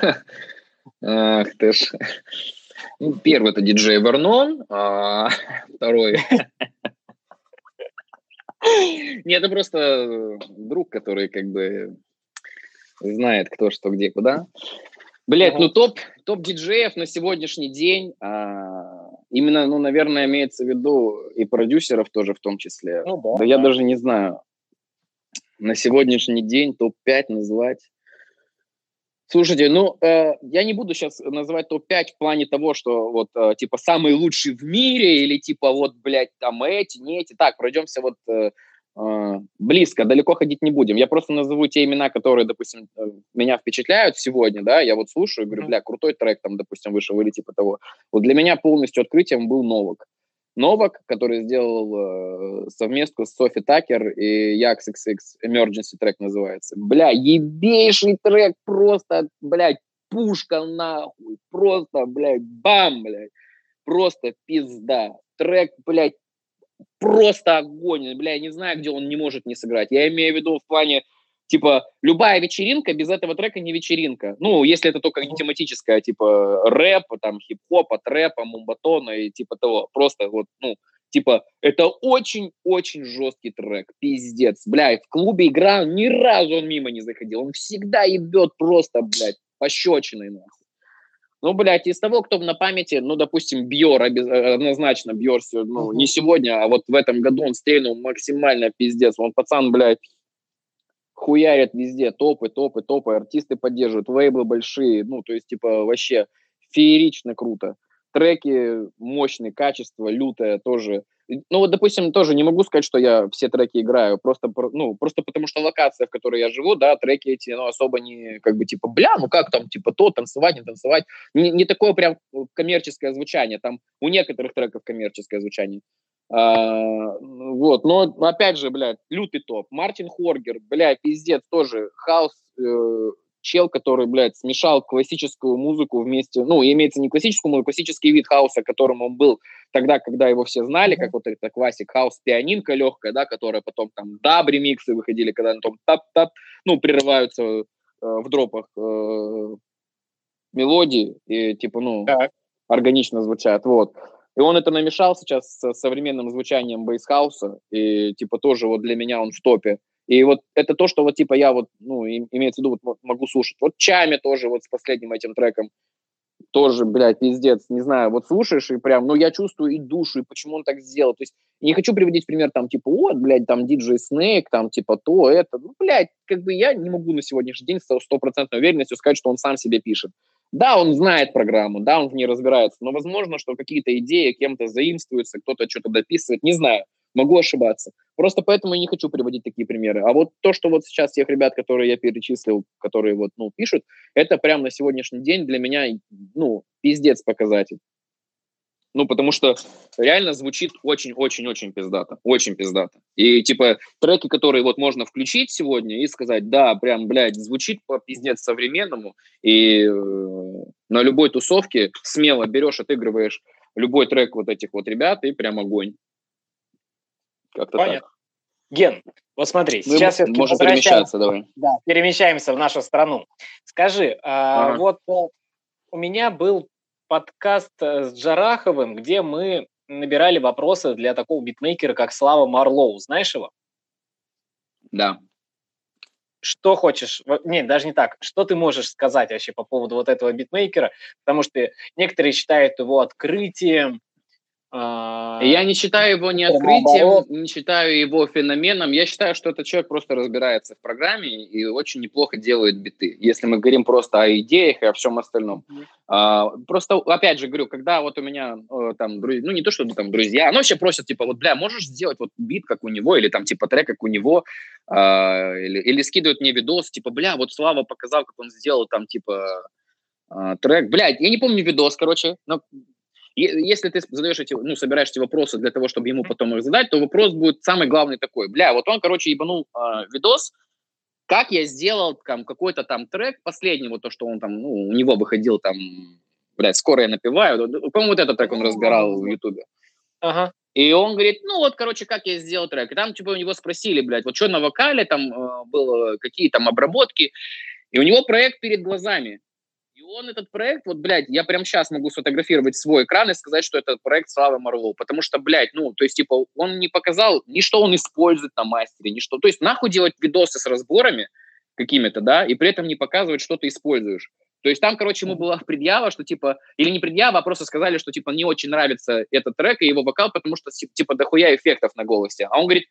Ах ты ж. Ну, первый это диджей Вернон, а второй... Нет, это просто друг, который как бы знает, кто что, где, куда. Блять, ну топ, топ диджеев на сегодняшний день, а, именно, ну, наверное, имеется в виду и продюсеров тоже в том числе. Ну, да, да, я даже не знаю. На сегодняшний день топ-5 назвать. Слушайте, ну, э, я не буду сейчас называть топ-5 в плане того, что вот, э, типа, самый лучший в мире, или типа, вот, блядь, там эти, не эти. Так, пройдемся вот э, э, близко, далеко ходить не будем. Я просто назову те имена, которые, допустим, э, меня впечатляют сегодня, да, я вот слушаю, говорю, бля, крутой трек там, допустим, вышел, или типа того. Вот для меня полностью открытием был Новок. Новак, который сделал э, совместку с Софи Такер и Yax XX, Emergency трек называется. Бля, ебейший трек, просто, блядь, пушка нахуй, просто, блядь, бам, блядь, просто пизда. Трек, блядь, просто огонь, бля, я не знаю, где он не может не сыграть. Я имею в виду в плане типа, любая вечеринка без этого трека не вечеринка. Ну, если это только не тематическая, типа, рэп, там, хип-хопа, трэпа, мумбатона и типа того. Просто вот, ну, типа, это очень-очень жесткий трек, пиздец. Блядь, в клубе играл, ни разу он мимо не заходил. Он всегда ебет просто, блядь, пощечиной, нахуй. Ну, блядь, из того, кто на памяти, ну, допустим, Бьор, однозначно Бьор, ну, не сегодня, а вот в этом году он стрельнул максимально пиздец. Он пацан, блядь, хуярят везде, топы, топы, топы, артисты поддерживают, вейблы большие, ну, то есть, типа, вообще феерично круто. Треки мощные, качество лютое тоже. Ну, вот, допустим, тоже не могу сказать, что я все треки играю, просто, ну, просто потому что локация, в которой я живу, да, треки эти, ну, особо не, как бы, типа, бля, ну как там, типа, то, танцевать, не танцевать. Не, не такое прям коммерческое звучание, там у некоторых треков коммерческое звучание. А, вот, но опять же, блядь, лютый топ. Martin Horger, блядь, пиздец, тоже хаус, э, чел, который, блядь, смешал классическую музыку вместе, ну, имеется не классическую, но классический вид хауса, которым он был тогда, когда его все знали, как вот это classic house, пианинка легкая, да, которая потом там dub ремиксы выходили, когда на том тап-тап, ну, прерываются э, в дропах э, мелодии и, типа, ну, так. органично звучат, вот. И он это намешал сейчас с современным звучанием бейсхауса, и, типа, тоже вот для меня он в топе. И вот это то, что вот, типа, я вот, ну, имеется в виду, вот могу слушать. Вот Чами тоже вот с последним этим треком тоже, блядь, пиздец, не знаю, вот слушаешь и прям, ну, я чувствую и душу, и почему он так сделал. То есть не хочу приводить пример там, типа, вот, блядь, там, диджей Снейк, там, типа, то, это. Ну, блядь, как бы я не могу на сегодняшний день с стопроцентной уверенностью сказать, что он сам себе пишет. Да, он знает программу, да, он в ней разбирается, но возможно, что какие-то идеи кем-то заимствуются, кто-то что-то дописывает, не знаю, могу ошибаться. Просто поэтому я не хочу приводить такие примеры. А вот то, что вот сейчас тех ребят, которые я перечислил, которые вот, ну, пишут, это прямо на сегодняшний день для меня, ну, пиздец показатель. Ну, потому что реально звучит очень-очень-очень пиздато. Очень пиздато. И, типа, треки, которые вот можно включить сегодня и сказать, да, прям, блядь, звучит по пиздец современному, и э, на любой тусовке смело берешь, отыгрываешь любой трек вот этих вот ребят, и прям огонь. Как-то Понятно. так. Ген, вот смотри, ну, сейчас все-таки можем перемещаться, давай. Да, перемещаемся в нашу страну. Скажи, а, ага. вот э, у меня был подкаст э, с Джараховым, где мы набирали вопросы для такого битмейкера, как Слава Марлоу. Знаешь его? Да. Что хочешь? Нет, даже не так. Что ты можешь сказать вообще по поводу вот этого битмейкера? Потому что некоторые считают его открытием, я не считаю его не открытием, не считаю его феноменом. Я считаю, что этот человек просто разбирается в программе и очень неплохо делает биты. Если мы говорим просто о идеях и о всем остальном. Mm-hmm. Просто, опять же, говорю, когда вот у меня э, там, ну не то, что там друзья, но вообще просят, типа, вот, бля, можешь сделать вот бит, как у него, или там, типа, трек, как у него, а, или, или скидывают мне видос, типа, бля, вот Слава показал, как он сделал там, типа, а, трек. Блядь, я не помню видос, короче, но если ты задаешь эти, ну, собираешь эти вопросы для того, чтобы ему потом их задать, то вопрос будет самый главный такой. Бля, вот он, короче, ебанул э, видос, как я сделал там какой-то там трек, последний, вот то, что он там, ну, у него выходил там, блядь, скоро я напиваю. По-моему, вот этот трек он разбирал в Ютубе. Ага. И он говорит, ну вот, короче, как я сделал трек. И там, типа, у него спросили, блядь, вот что на вокале, там э, было, какие там обработки. И у него проект перед глазами он этот проект, вот, блядь, я прям сейчас могу сфотографировать свой экран и сказать, что это проект Славы Марлоу, потому что, блядь, ну, то есть, типа, он не показал ни что он использует на мастере, ни что. То есть, нахуй делать видосы с разборами какими-то, да, и при этом не показывать, что ты используешь. То есть там, короче, ему была предъява, что типа, или не предъява, а просто сказали, что типа не очень нравится этот трек и его вокал, потому что типа дохуя эффектов на голосе. А он говорит,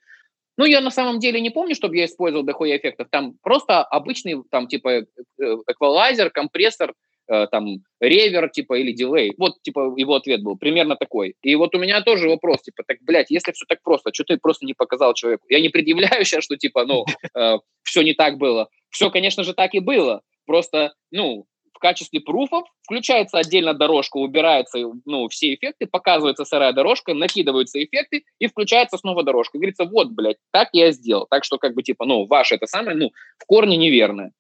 ну, я на самом деле не помню, чтобы я использовал дохуя эффектов. Там просто обычный, там, типа, э, эквалайзер, компрессор, Э, там ревер, типа, или дилей. Вот, типа, его ответ был примерно такой. И вот у меня тоже вопрос, типа, так, блядь, если все так просто, что ты просто не показал человеку? Я не предъявляю сейчас, что, типа, ну, э, все не так было. Все, конечно же, так и было. Просто, ну, в качестве пруфов включается отдельно дорожка, убираются, ну, все эффекты, показывается сырая дорожка, накидываются эффекты, и включается снова дорожка. И говорится, вот, блядь, так я сделал. Так что, как бы, типа, ну, ваше это самое, ну, в корне неверное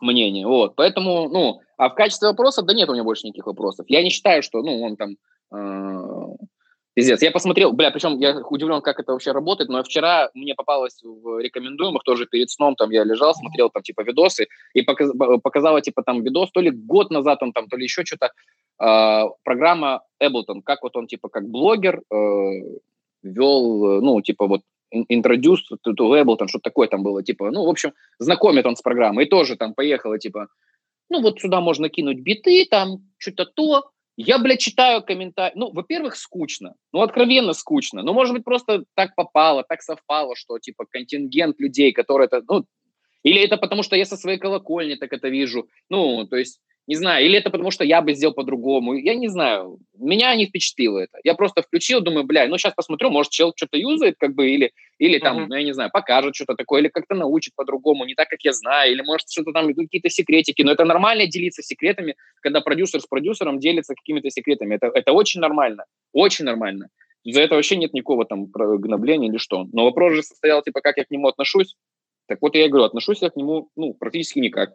мнение. Вот. Поэтому, ну, а в качестве вопроса, да нет у меня больше никаких вопросов. Я не считаю, что, ну, он там... Э, пиздец. Я посмотрел, бля, причем я удивлен, как это вообще работает, но вчера мне попалось в рекомендуемых тоже перед сном, там я лежал, смотрел там типа видосы, и показ, показала типа там видос, то ли год назад он там, то ли еще что-то, э, программа Эблтон, как вот он типа как блогер э, вел, ну, типа вот introduced to, to Ableton, что-то такое там было, типа, ну, в общем, знакомит он с программой, и тоже там поехала, типа, ну, вот сюда можно кинуть биты, там, что-то то, я, блядь, читаю комментарии. Ну, во-первых, скучно. Ну, откровенно скучно. Ну, может быть, просто так попало, так совпало, что, типа, контингент людей, которые это, ну, или это потому, что я со своей колокольни так это вижу. Ну, то есть не знаю, или это потому, что я бы сделал по-другому. Я не знаю. Меня не впечатлило это. Я просто включил, думаю, бля, ну сейчас посмотрю, может, чел что-то юзает, как бы, или, или там, uh-huh. ну, я не знаю, покажет что-то такое, или как-то научит по-другому, не так, как я знаю, или, может, что-то там, какие-то секретики. Но это нормально делиться секретами, когда продюсер с продюсером делится какими-то секретами. Это, это очень нормально. Очень нормально. За это вообще нет никакого там гнобления или что. Но вопрос же состоял, типа, как я к нему отношусь. Так вот я и говорю, отношусь я к нему, ну, практически никак.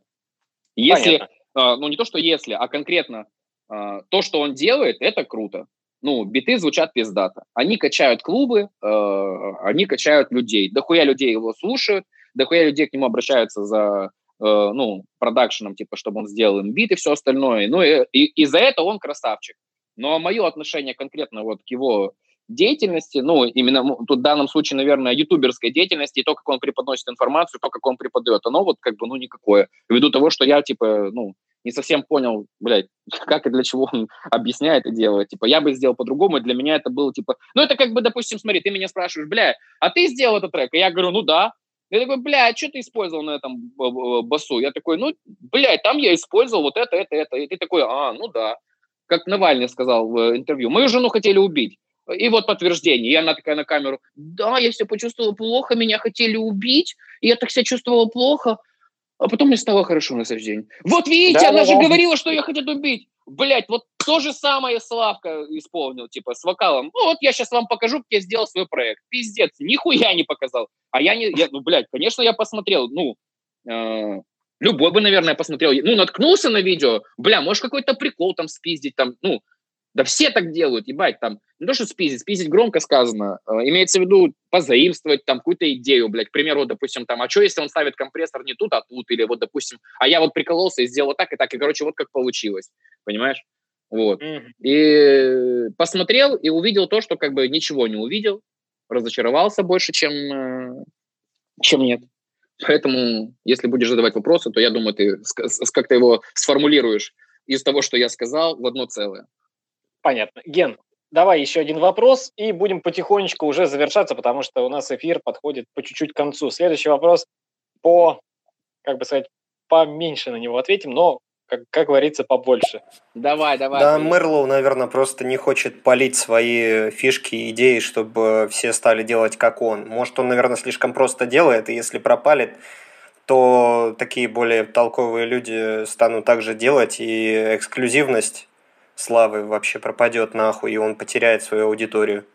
Если, Понятно ну не то, что если, а конкретно а, то, что он делает, это круто. Ну, биты звучат пиздато. Они качают клубы, э, они качают людей. Дохуя людей его слушают, дохуя людей к нему обращаются за, ну, продакшеном, типа, чтобы он сделал им бит и все остальное. Ну, и, и, и за это он красавчик. Но мое отношение конкретно вот к его деятельности, ну, именно тут в данном случае, наверное, ютуберской деятельности, и то, как он преподносит информацию, то, как он преподает, оно вот как бы, ну, никакое. Ввиду того, что я, типа, ну, не совсем понял, блядь, как и для чего он объясняет и делает. Типа, я бы сделал по-другому, и для меня это было, типа, ну, это как бы, допустим, смотри, ты меня спрашиваешь, бля, а ты сделал этот трек? И я говорю, ну, да. Я такой, бля, а что ты использовал на этом басу? Я такой, ну, блядь, там я использовал вот это, это, это. И ты такой, а, ну да. Как Навальный сказал в интервью, мою жену хотели убить. И вот подтверждение. И она такая на камеру. Да, я себя почувствовала плохо, меня хотели убить. И я так себя чувствовала плохо. А потом мне стало хорошо на следующий день. Вот видите, да, она да, же да. говорила, что ее хотят убить. блядь, вот то же самое Славка исполнил, типа, с вокалом. Ну, вот я сейчас вам покажу, как я сделал свой проект. Пиздец, нихуя не показал. А я не, я, ну, блядь, конечно, я посмотрел, ну, э, любой бы, наверное, посмотрел. Ну, наткнулся на видео, бля, может, какой-то прикол там спиздить, там, ну, да все так делают, ебать, там, не то, что спиздить, спиздить громко сказано, э, имеется в виду позаимствовать там какую-то идею, блядь, к примеру, допустим, там, а что, если он ставит компрессор не тут, а тут, или вот, допустим, а я вот прикололся и сделал так и так, и, короче, вот как получилось, понимаешь? Вот. Mm-hmm. И посмотрел и увидел то, что как бы ничего не увидел, разочаровался больше, чем, э, чем нет. Поэтому, если будешь задавать вопросы, то я думаю, ты как-то его сформулируешь из того, что я сказал, в одно целое. Понятно. Ген, давай еще один вопрос, и будем потихонечку уже завершаться, потому что у нас эфир подходит по чуть-чуть к концу. Следующий вопрос по, как бы сказать, поменьше на него ответим, но, как, как говорится, побольше. Давай, давай. Да, Мерлоу, наверное, просто не хочет полить свои фишки и идеи, чтобы все стали делать как он. Может, он, наверное, слишком просто делает, и если пропалит, то такие более толковые люди станут также делать, и эксклюзивность славы вообще пропадет нахуй, и он потеряет свою аудиторию.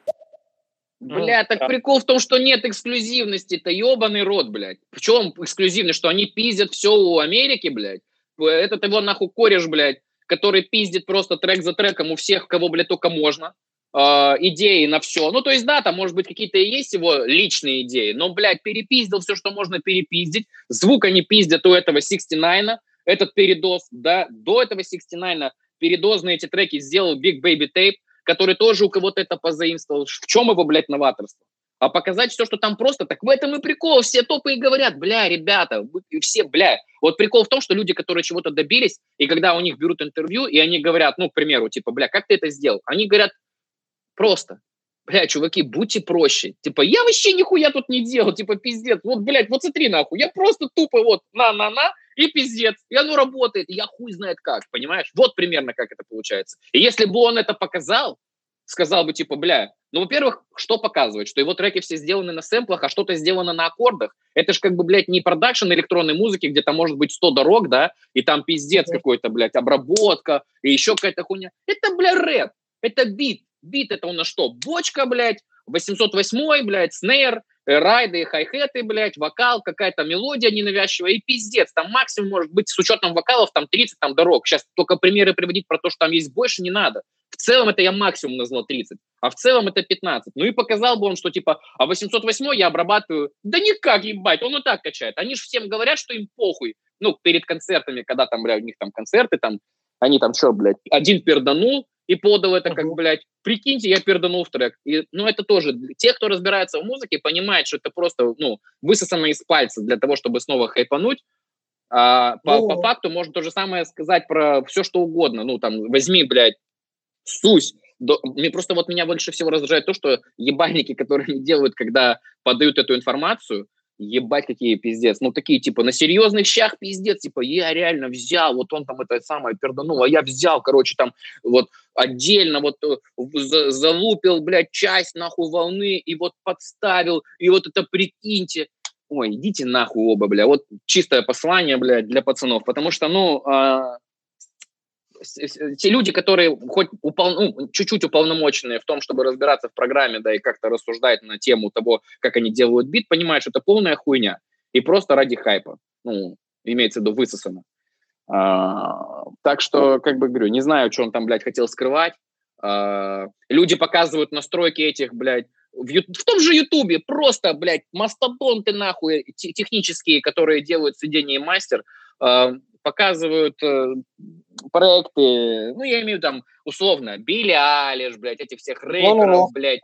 Бля, так прикол в том, что нет эксклюзивности, это ебаный рот, блядь. В чем эксклюзивность? Что они пиздят все у Америки, блядь? Этот его нахуй кореш, блядь, который пиздит просто трек за треком у всех, кого, блядь, только можно. Э, идеи на все. Ну, то есть, да, там, может быть, какие-то и есть его личные идеи, но, блядь, перепиздил все, что можно перепиздить. Звук они пиздят у этого 69 этот передоз, да, до этого 69 передозные эти треки сделал Big Baby Tape, который тоже у кого-то это позаимствовал. В чем его, блядь, новаторство? А показать все, что там просто, так в этом и прикол. Все топы и говорят, бля, ребята, все, бля. Вот прикол в том, что люди, которые чего-то добились, и когда у них берут интервью, и они говорят, ну, к примеру, типа, бля, как ты это сделал? Они говорят, просто. Бля, чуваки, будьте проще. Типа, я вообще нихуя тут не делал, типа, пиздец. Вот, блядь, вот смотри нахуй, я просто тупо вот на-на-на, и пиздец. И оно работает, и я хуй знает как, понимаешь? Вот примерно как это получается. И если бы он это показал, сказал бы, типа, бля, ну, во-первых, что показывает? Что его треки все сделаны на сэмплах, а что-то сделано на аккордах. Это же как бы, блядь, не продакшн электронной музыки, где там может быть 100 дорог, да, и там пиздец какой-то, блядь, обработка, и еще какая-то хуйня. Это, бля, рэп, это бит. Бит это у нас что? Бочка, блядь, 808, блядь, снейр, райды, хай-хеты, блядь, вокал, какая-то мелодия ненавязчивая и пиздец. Там максимум может быть с учетом вокалов там 30 там дорог. Сейчас только примеры приводить про то, что там есть больше, не надо. В целом это я максимум назвал 30, а в целом это 15. Ну и показал бы он, что типа, а 808 я обрабатываю. Да никак, ебать, он и так качает. Они же всем говорят, что им похуй. Ну, перед концертами, когда там, блядь, у них там концерты, там, они там что, блядь, один перданул, и подал это как, блядь, прикиньте, я перданул в трек. И, ну, это тоже, те, кто разбирается в музыке, понимают, что это просто, ну, высосано из пальца для того, чтобы снова хайпануть. А, по, по факту можно то же самое сказать про все, что угодно. Ну, там, возьми, блядь, сусь. До, мне просто вот меня больше всего раздражает то, что ебальники, которые не делают, когда подают эту информацию, ебать, какие пиздец. Ну, такие, типа, на серьезных щах пиздец, типа, я реально взял, вот он там это самое перданул, а я взял, короче, там, вот, отдельно, вот, э, за, залупил, блядь, часть, нахуй, волны, и вот подставил, и вот это прикиньте. Ой, идите нахуй оба, бля. Вот чистое послание, блядь, для пацанов. Потому что, ну, а, те люди, которые хоть упол, ну, чуть-чуть уполномоченные в том, чтобы разбираться в программе, да, и как-то рассуждать на тему того, как они делают бит, понимают, что это полная хуйня. И просто ради хайпа. Ну, имеется в виду высосано. А, так что, как бы говорю, не знаю, что он там, блядь, хотел скрывать. А, люди показывают настройки этих, блядь, в, в том же Ютубе просто, блядь, мастодонты нахуй технические, которые делают сведение мастер, э, показывают э, проекты, ну, я имею в там, условно, Билли Алиш, блядь, этих всех рэперов, блядь,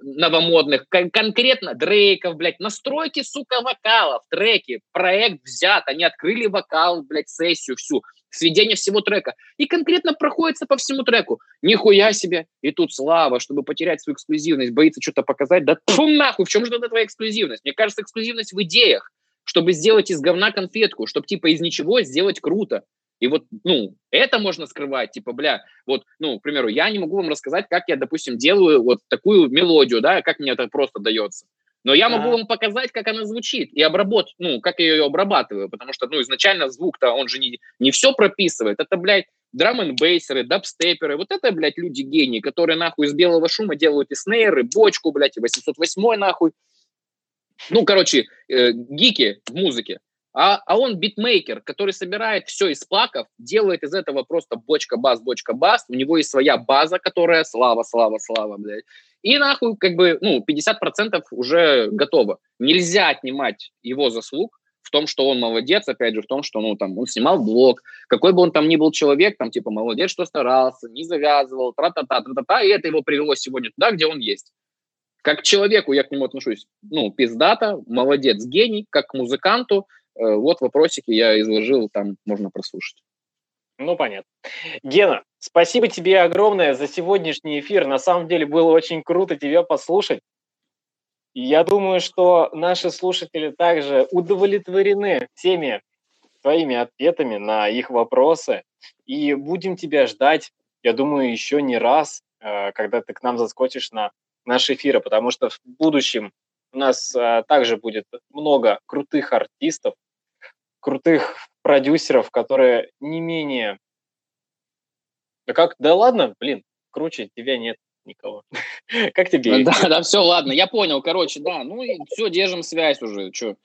новомодных, кон- конкретно Дрейков, блядь, настройки, сука, вокалов, треки, проект взят, они открыли вокал, блядь, сессию всю, сведение всего трека, и конкретно проходится по всему треку. Нихуя себе, и тут Слава, чтобы потерять свою эксклюзивность, боится что-то показать, да фу нахуй, в чем же тогда твоя эксклюзивность? Мне кажется, эксклюзивность в идеях, чтобы сделать из говна конфетку, чтобы типа из ничего сделать круто. И вот, ну, это можно скрывать, типа, бля, вот, ну, к примеру, я не могу вам рассказать, как я, допустим, делаю вот такую мелодию, да, как мне это просто дается. Но я могу вам показать, как она звучит, и обработать, ну, как я ее обрабатываю, потому что, ну, изначально звук-то, он же не, не все прописывает, это, блядь, драм н бейсеры дабстеперы, вот это, блядь, люди гении, которые, нахуй, из белого шума делают и снейры, бочку, блядь, и 808 нахуй. Ну, короче, э, гики в музыке. А, а он битмейкер, который собирает все из паков, делает из этого просто бочка-бас, бочка-бас. У него есть своя база, которая слава, слава, слава, блядь. И нахуй как бы, ну, 50% уже готово. Нельзя отнимать его заслуг в том, что он молодец, опять же, в том, что, ну, там, он снимал блог, какой бы он там ни был человек, там, типа, молодец, что старался, не завязывал, тра-та-та, тра-та-та, и это его привело сегодня туда, где он есть. Как человеку я к нему отношусь, ну, пиздата, молодец, гений, как к музыканту, Э, вот вопросики я изложил, там можно прослушать. Ну, понятно. Гена, спасибо тебе огромное за сегодняшний эфир. На самом деле было очень круто тебя послушать. Я думаю, что наши слушатели также удовлетворены всеми твоими ответами на их вопросы. И будем тебя ждать, я думаю, еще не раз, э, когда ты к нам заскочишь на наши эфиры, потому что в будущем у нас э, также будет много крутых артистов, крутых продюсеров, которые не менее... Да как? Да ладно, блин, круче тебя нет никого. Как тебе? Да, да, все, ладно, я понял, короче, да, ну и все, держим связь уже, что.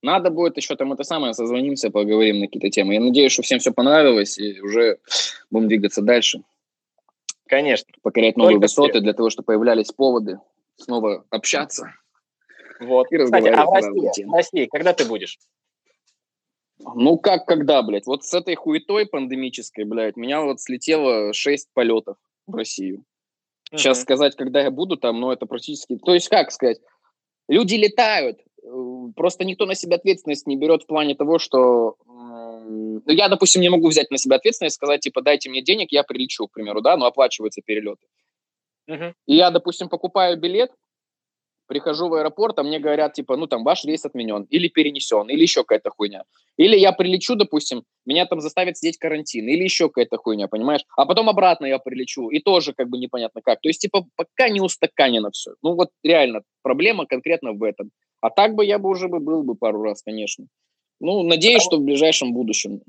Надо будет еще там это самое, созвонимся, поговорим на какие-то темы. Я надеюсь, что всем все понравилось, и уже будем двигаться дальше. Конечно. Покорять новые высоты для того, чтобы появлялись поводы снова общаться. Вот. И Кстати, а в России, в России когда ты будешь? Ну как, когда, блядь? Вот с этой хуетой пандемической, блядь, меня вот слетело 6 полетов в Россию. Сейчас uh-huh. сказать, когда я буду там, ну это практически... То есть как сказать? Люди летают, э, просто никто на себя ответственность не берет в плане того, что... Ну, я, допустим, не могу взять на себя ответственность, сказать, типа, дайте мне денег, я прилечу, к примеру, да, но оплачиваются перелеты. Uh-huh. И я, допустим, покупаю билет, прихожу в аэропорт, а мне говорят, типа, ну, там, ваш рейс отменен, или перенесен, или еще какая-то хуйня. Или я прилечу, допустим, меня там заставят сидеть карантин, или еще какая-то хуйня, понимаешь? А потом обратно я прилечу, и тоже как бы непонятно как. То есть, типа, пока не устаканено все. Ну, вот реально, проблема конкретно в этом. А так бы я бы уже бы был бы пару раз, конечно. Ну, надеюсь, что в ближайшем будущем